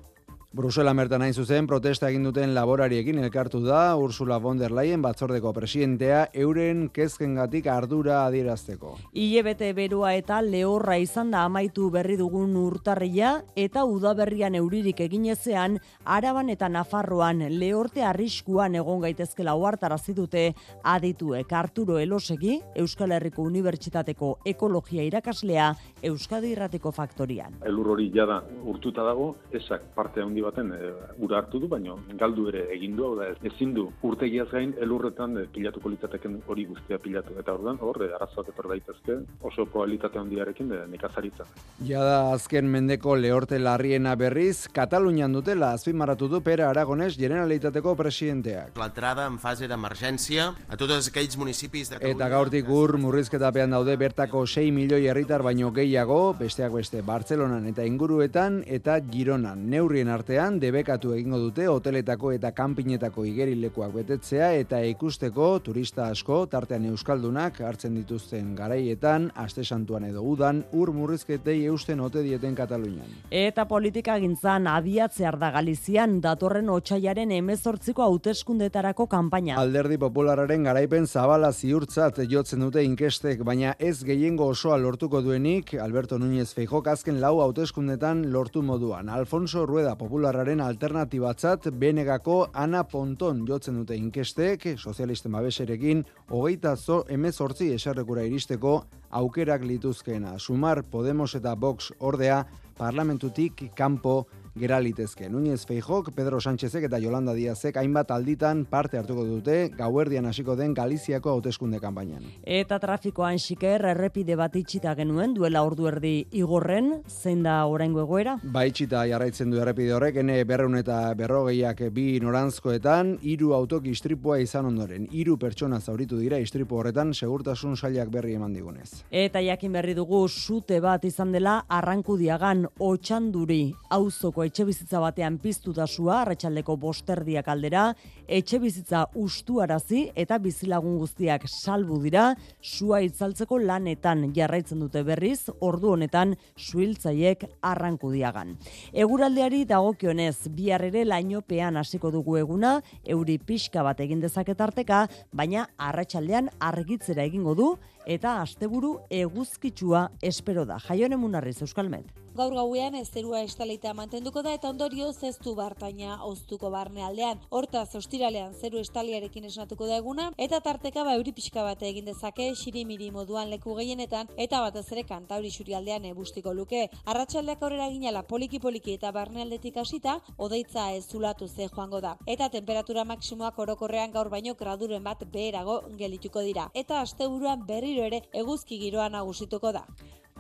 S3: Brusela mertan hain zuzen protesta egin duten laborariekin elkartu da Ursula von der Leyen batzordeko presidentea euren kezkengatik ardura adierazteko.
S1: Ilebete berua eta lehorra izan da amaitu berri dugun urtarria eta udaberrian euririk eginezean Araban eta Nafarroan lehorte arriskuan egon gaitezkela ohartarazi dute adituek Arturo Elosegi Euskal Herriko Unibertsitateko ekologia irakaslea Euskadi Irrateko faktorian.
S72: Elur hori jada urtuta dago, esak parte handi baten e, ura hartu du, baina galdu ere egin du, da ezin du urtegiaz gain elurretan e, pilatuko litzateken hori guztia pilatu. Eta orduan hor, e, arazoak etor daitezke oso probabilitate handiarekin de nekazaritza.
S3: Ja da azken mendeko lehorte larriena berriz, Katalunian dutela azpimarratu du Pera Aragones Generalitateko presidenteak.
S77: L'entrada en fase d'emergència a tots aquells municipis de
S3: Eta gaurtik ur murrizketapean daude bertako 6 milioi herritar baino gehiago, besteak beste Bartzelonan eta inguruetan eta Gironan. Neurrien artean debekatu egingo dute hoteletako eta kanpinetako igerilekuak betetzea eta ikusteko turista asko tartean euskaldunak hartzen dituzten garaietan aste santuan edo udan ur murrizketei eusten ote dieten Katalunian.
S1: Eta politika gintzan abiatzear da Galizian datorren otxaiaren emezortziko hauteskundetarako kanpaina.
S3: Alderdi Populararen garaipen zabala ziurtzat jotzen dute inkestek, baina ez gehiengo osoa lortuko duenik Alberto Núñez Feijok azken lau hauteskundetan lortu moduan. Alfonso Rueda Popularraren alternatibatzat benegako Ana Ponton jotzen dute inkestek, sozialisten babeserekin, hogeita zo emezortzi eserrekura iristeko aukerak lituzkeena. Sumar Podemos eta Vox ordea parlamentutik kanpo gera litezke. Núñez Feijok, Pedro Sánchezek eta Yolanda Díazek hainbat alditan parte hartuko dute gauerdian hasiko den Galiziako hauteskunde kanpainan.
S1: Eta trafikoan xiker errepide bat itxita genuen duela ordu erdi igorren, zein da oraingo egoera?
S3: Ba itxita jarraitzen du errepide horrek, ene berreun eta berrogeiak bi norantzkoetan, hiru autok istripua izan ondoren. Hiru pertsona zauritu dira istripu horretan segurtasun sailak berri eman digunez.
S1: Eta jakin berri dugu sute bat izan dela arrankudiagan otxanduri auzoko etxe bizitza batean piztu da sua, arratsaldeko bosterdiak aldera, etxe bizitza ustuarazi eta bizilagun guztiak salbu dira, sua itzaltzeko lanetan jarraitzen dute berriz, ordu honetan suhiltzaiek arrankudiagan. Eguraldeari dagokionez, bihar ere lainopean hasiko dugu eguna, euri pixka bat egin dezaketarteka, baina arratsaldean argitzera egingo du, eta asteburu eguzkitsua espero da. Jaione Munarriz Euskalmet.
S9: Gaur gauean zerua estaleita mantenduko da eta ondorio zeztu bartaina oztuko barne aldean. Hortaz, ostiralean zeru estaliarekin esnatuko da eguna eta tarteka ba euri pixka bat egin dezake xirimiri moduan leku gehienetan eta batez ere kantauri aldean ebustiko luke. Arratsaldeak aurrera ginala poliki poliki eta barne aldetik hasita odeitza ez zulatu ze joango da. Eta temperatura maksimoak orokorrean gaur baino graduren bat beherago gelituko dira. Eta asteburuan berriro ere eguzki giroa nagusituko da.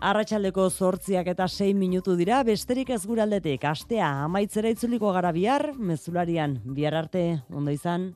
S1: Arratxaldeko zortziak eta 6 minutu dira, besterik ez guraldetik, astea amaitzera itzuliko gara bihar, mezularian, bihar arte, ondo izan.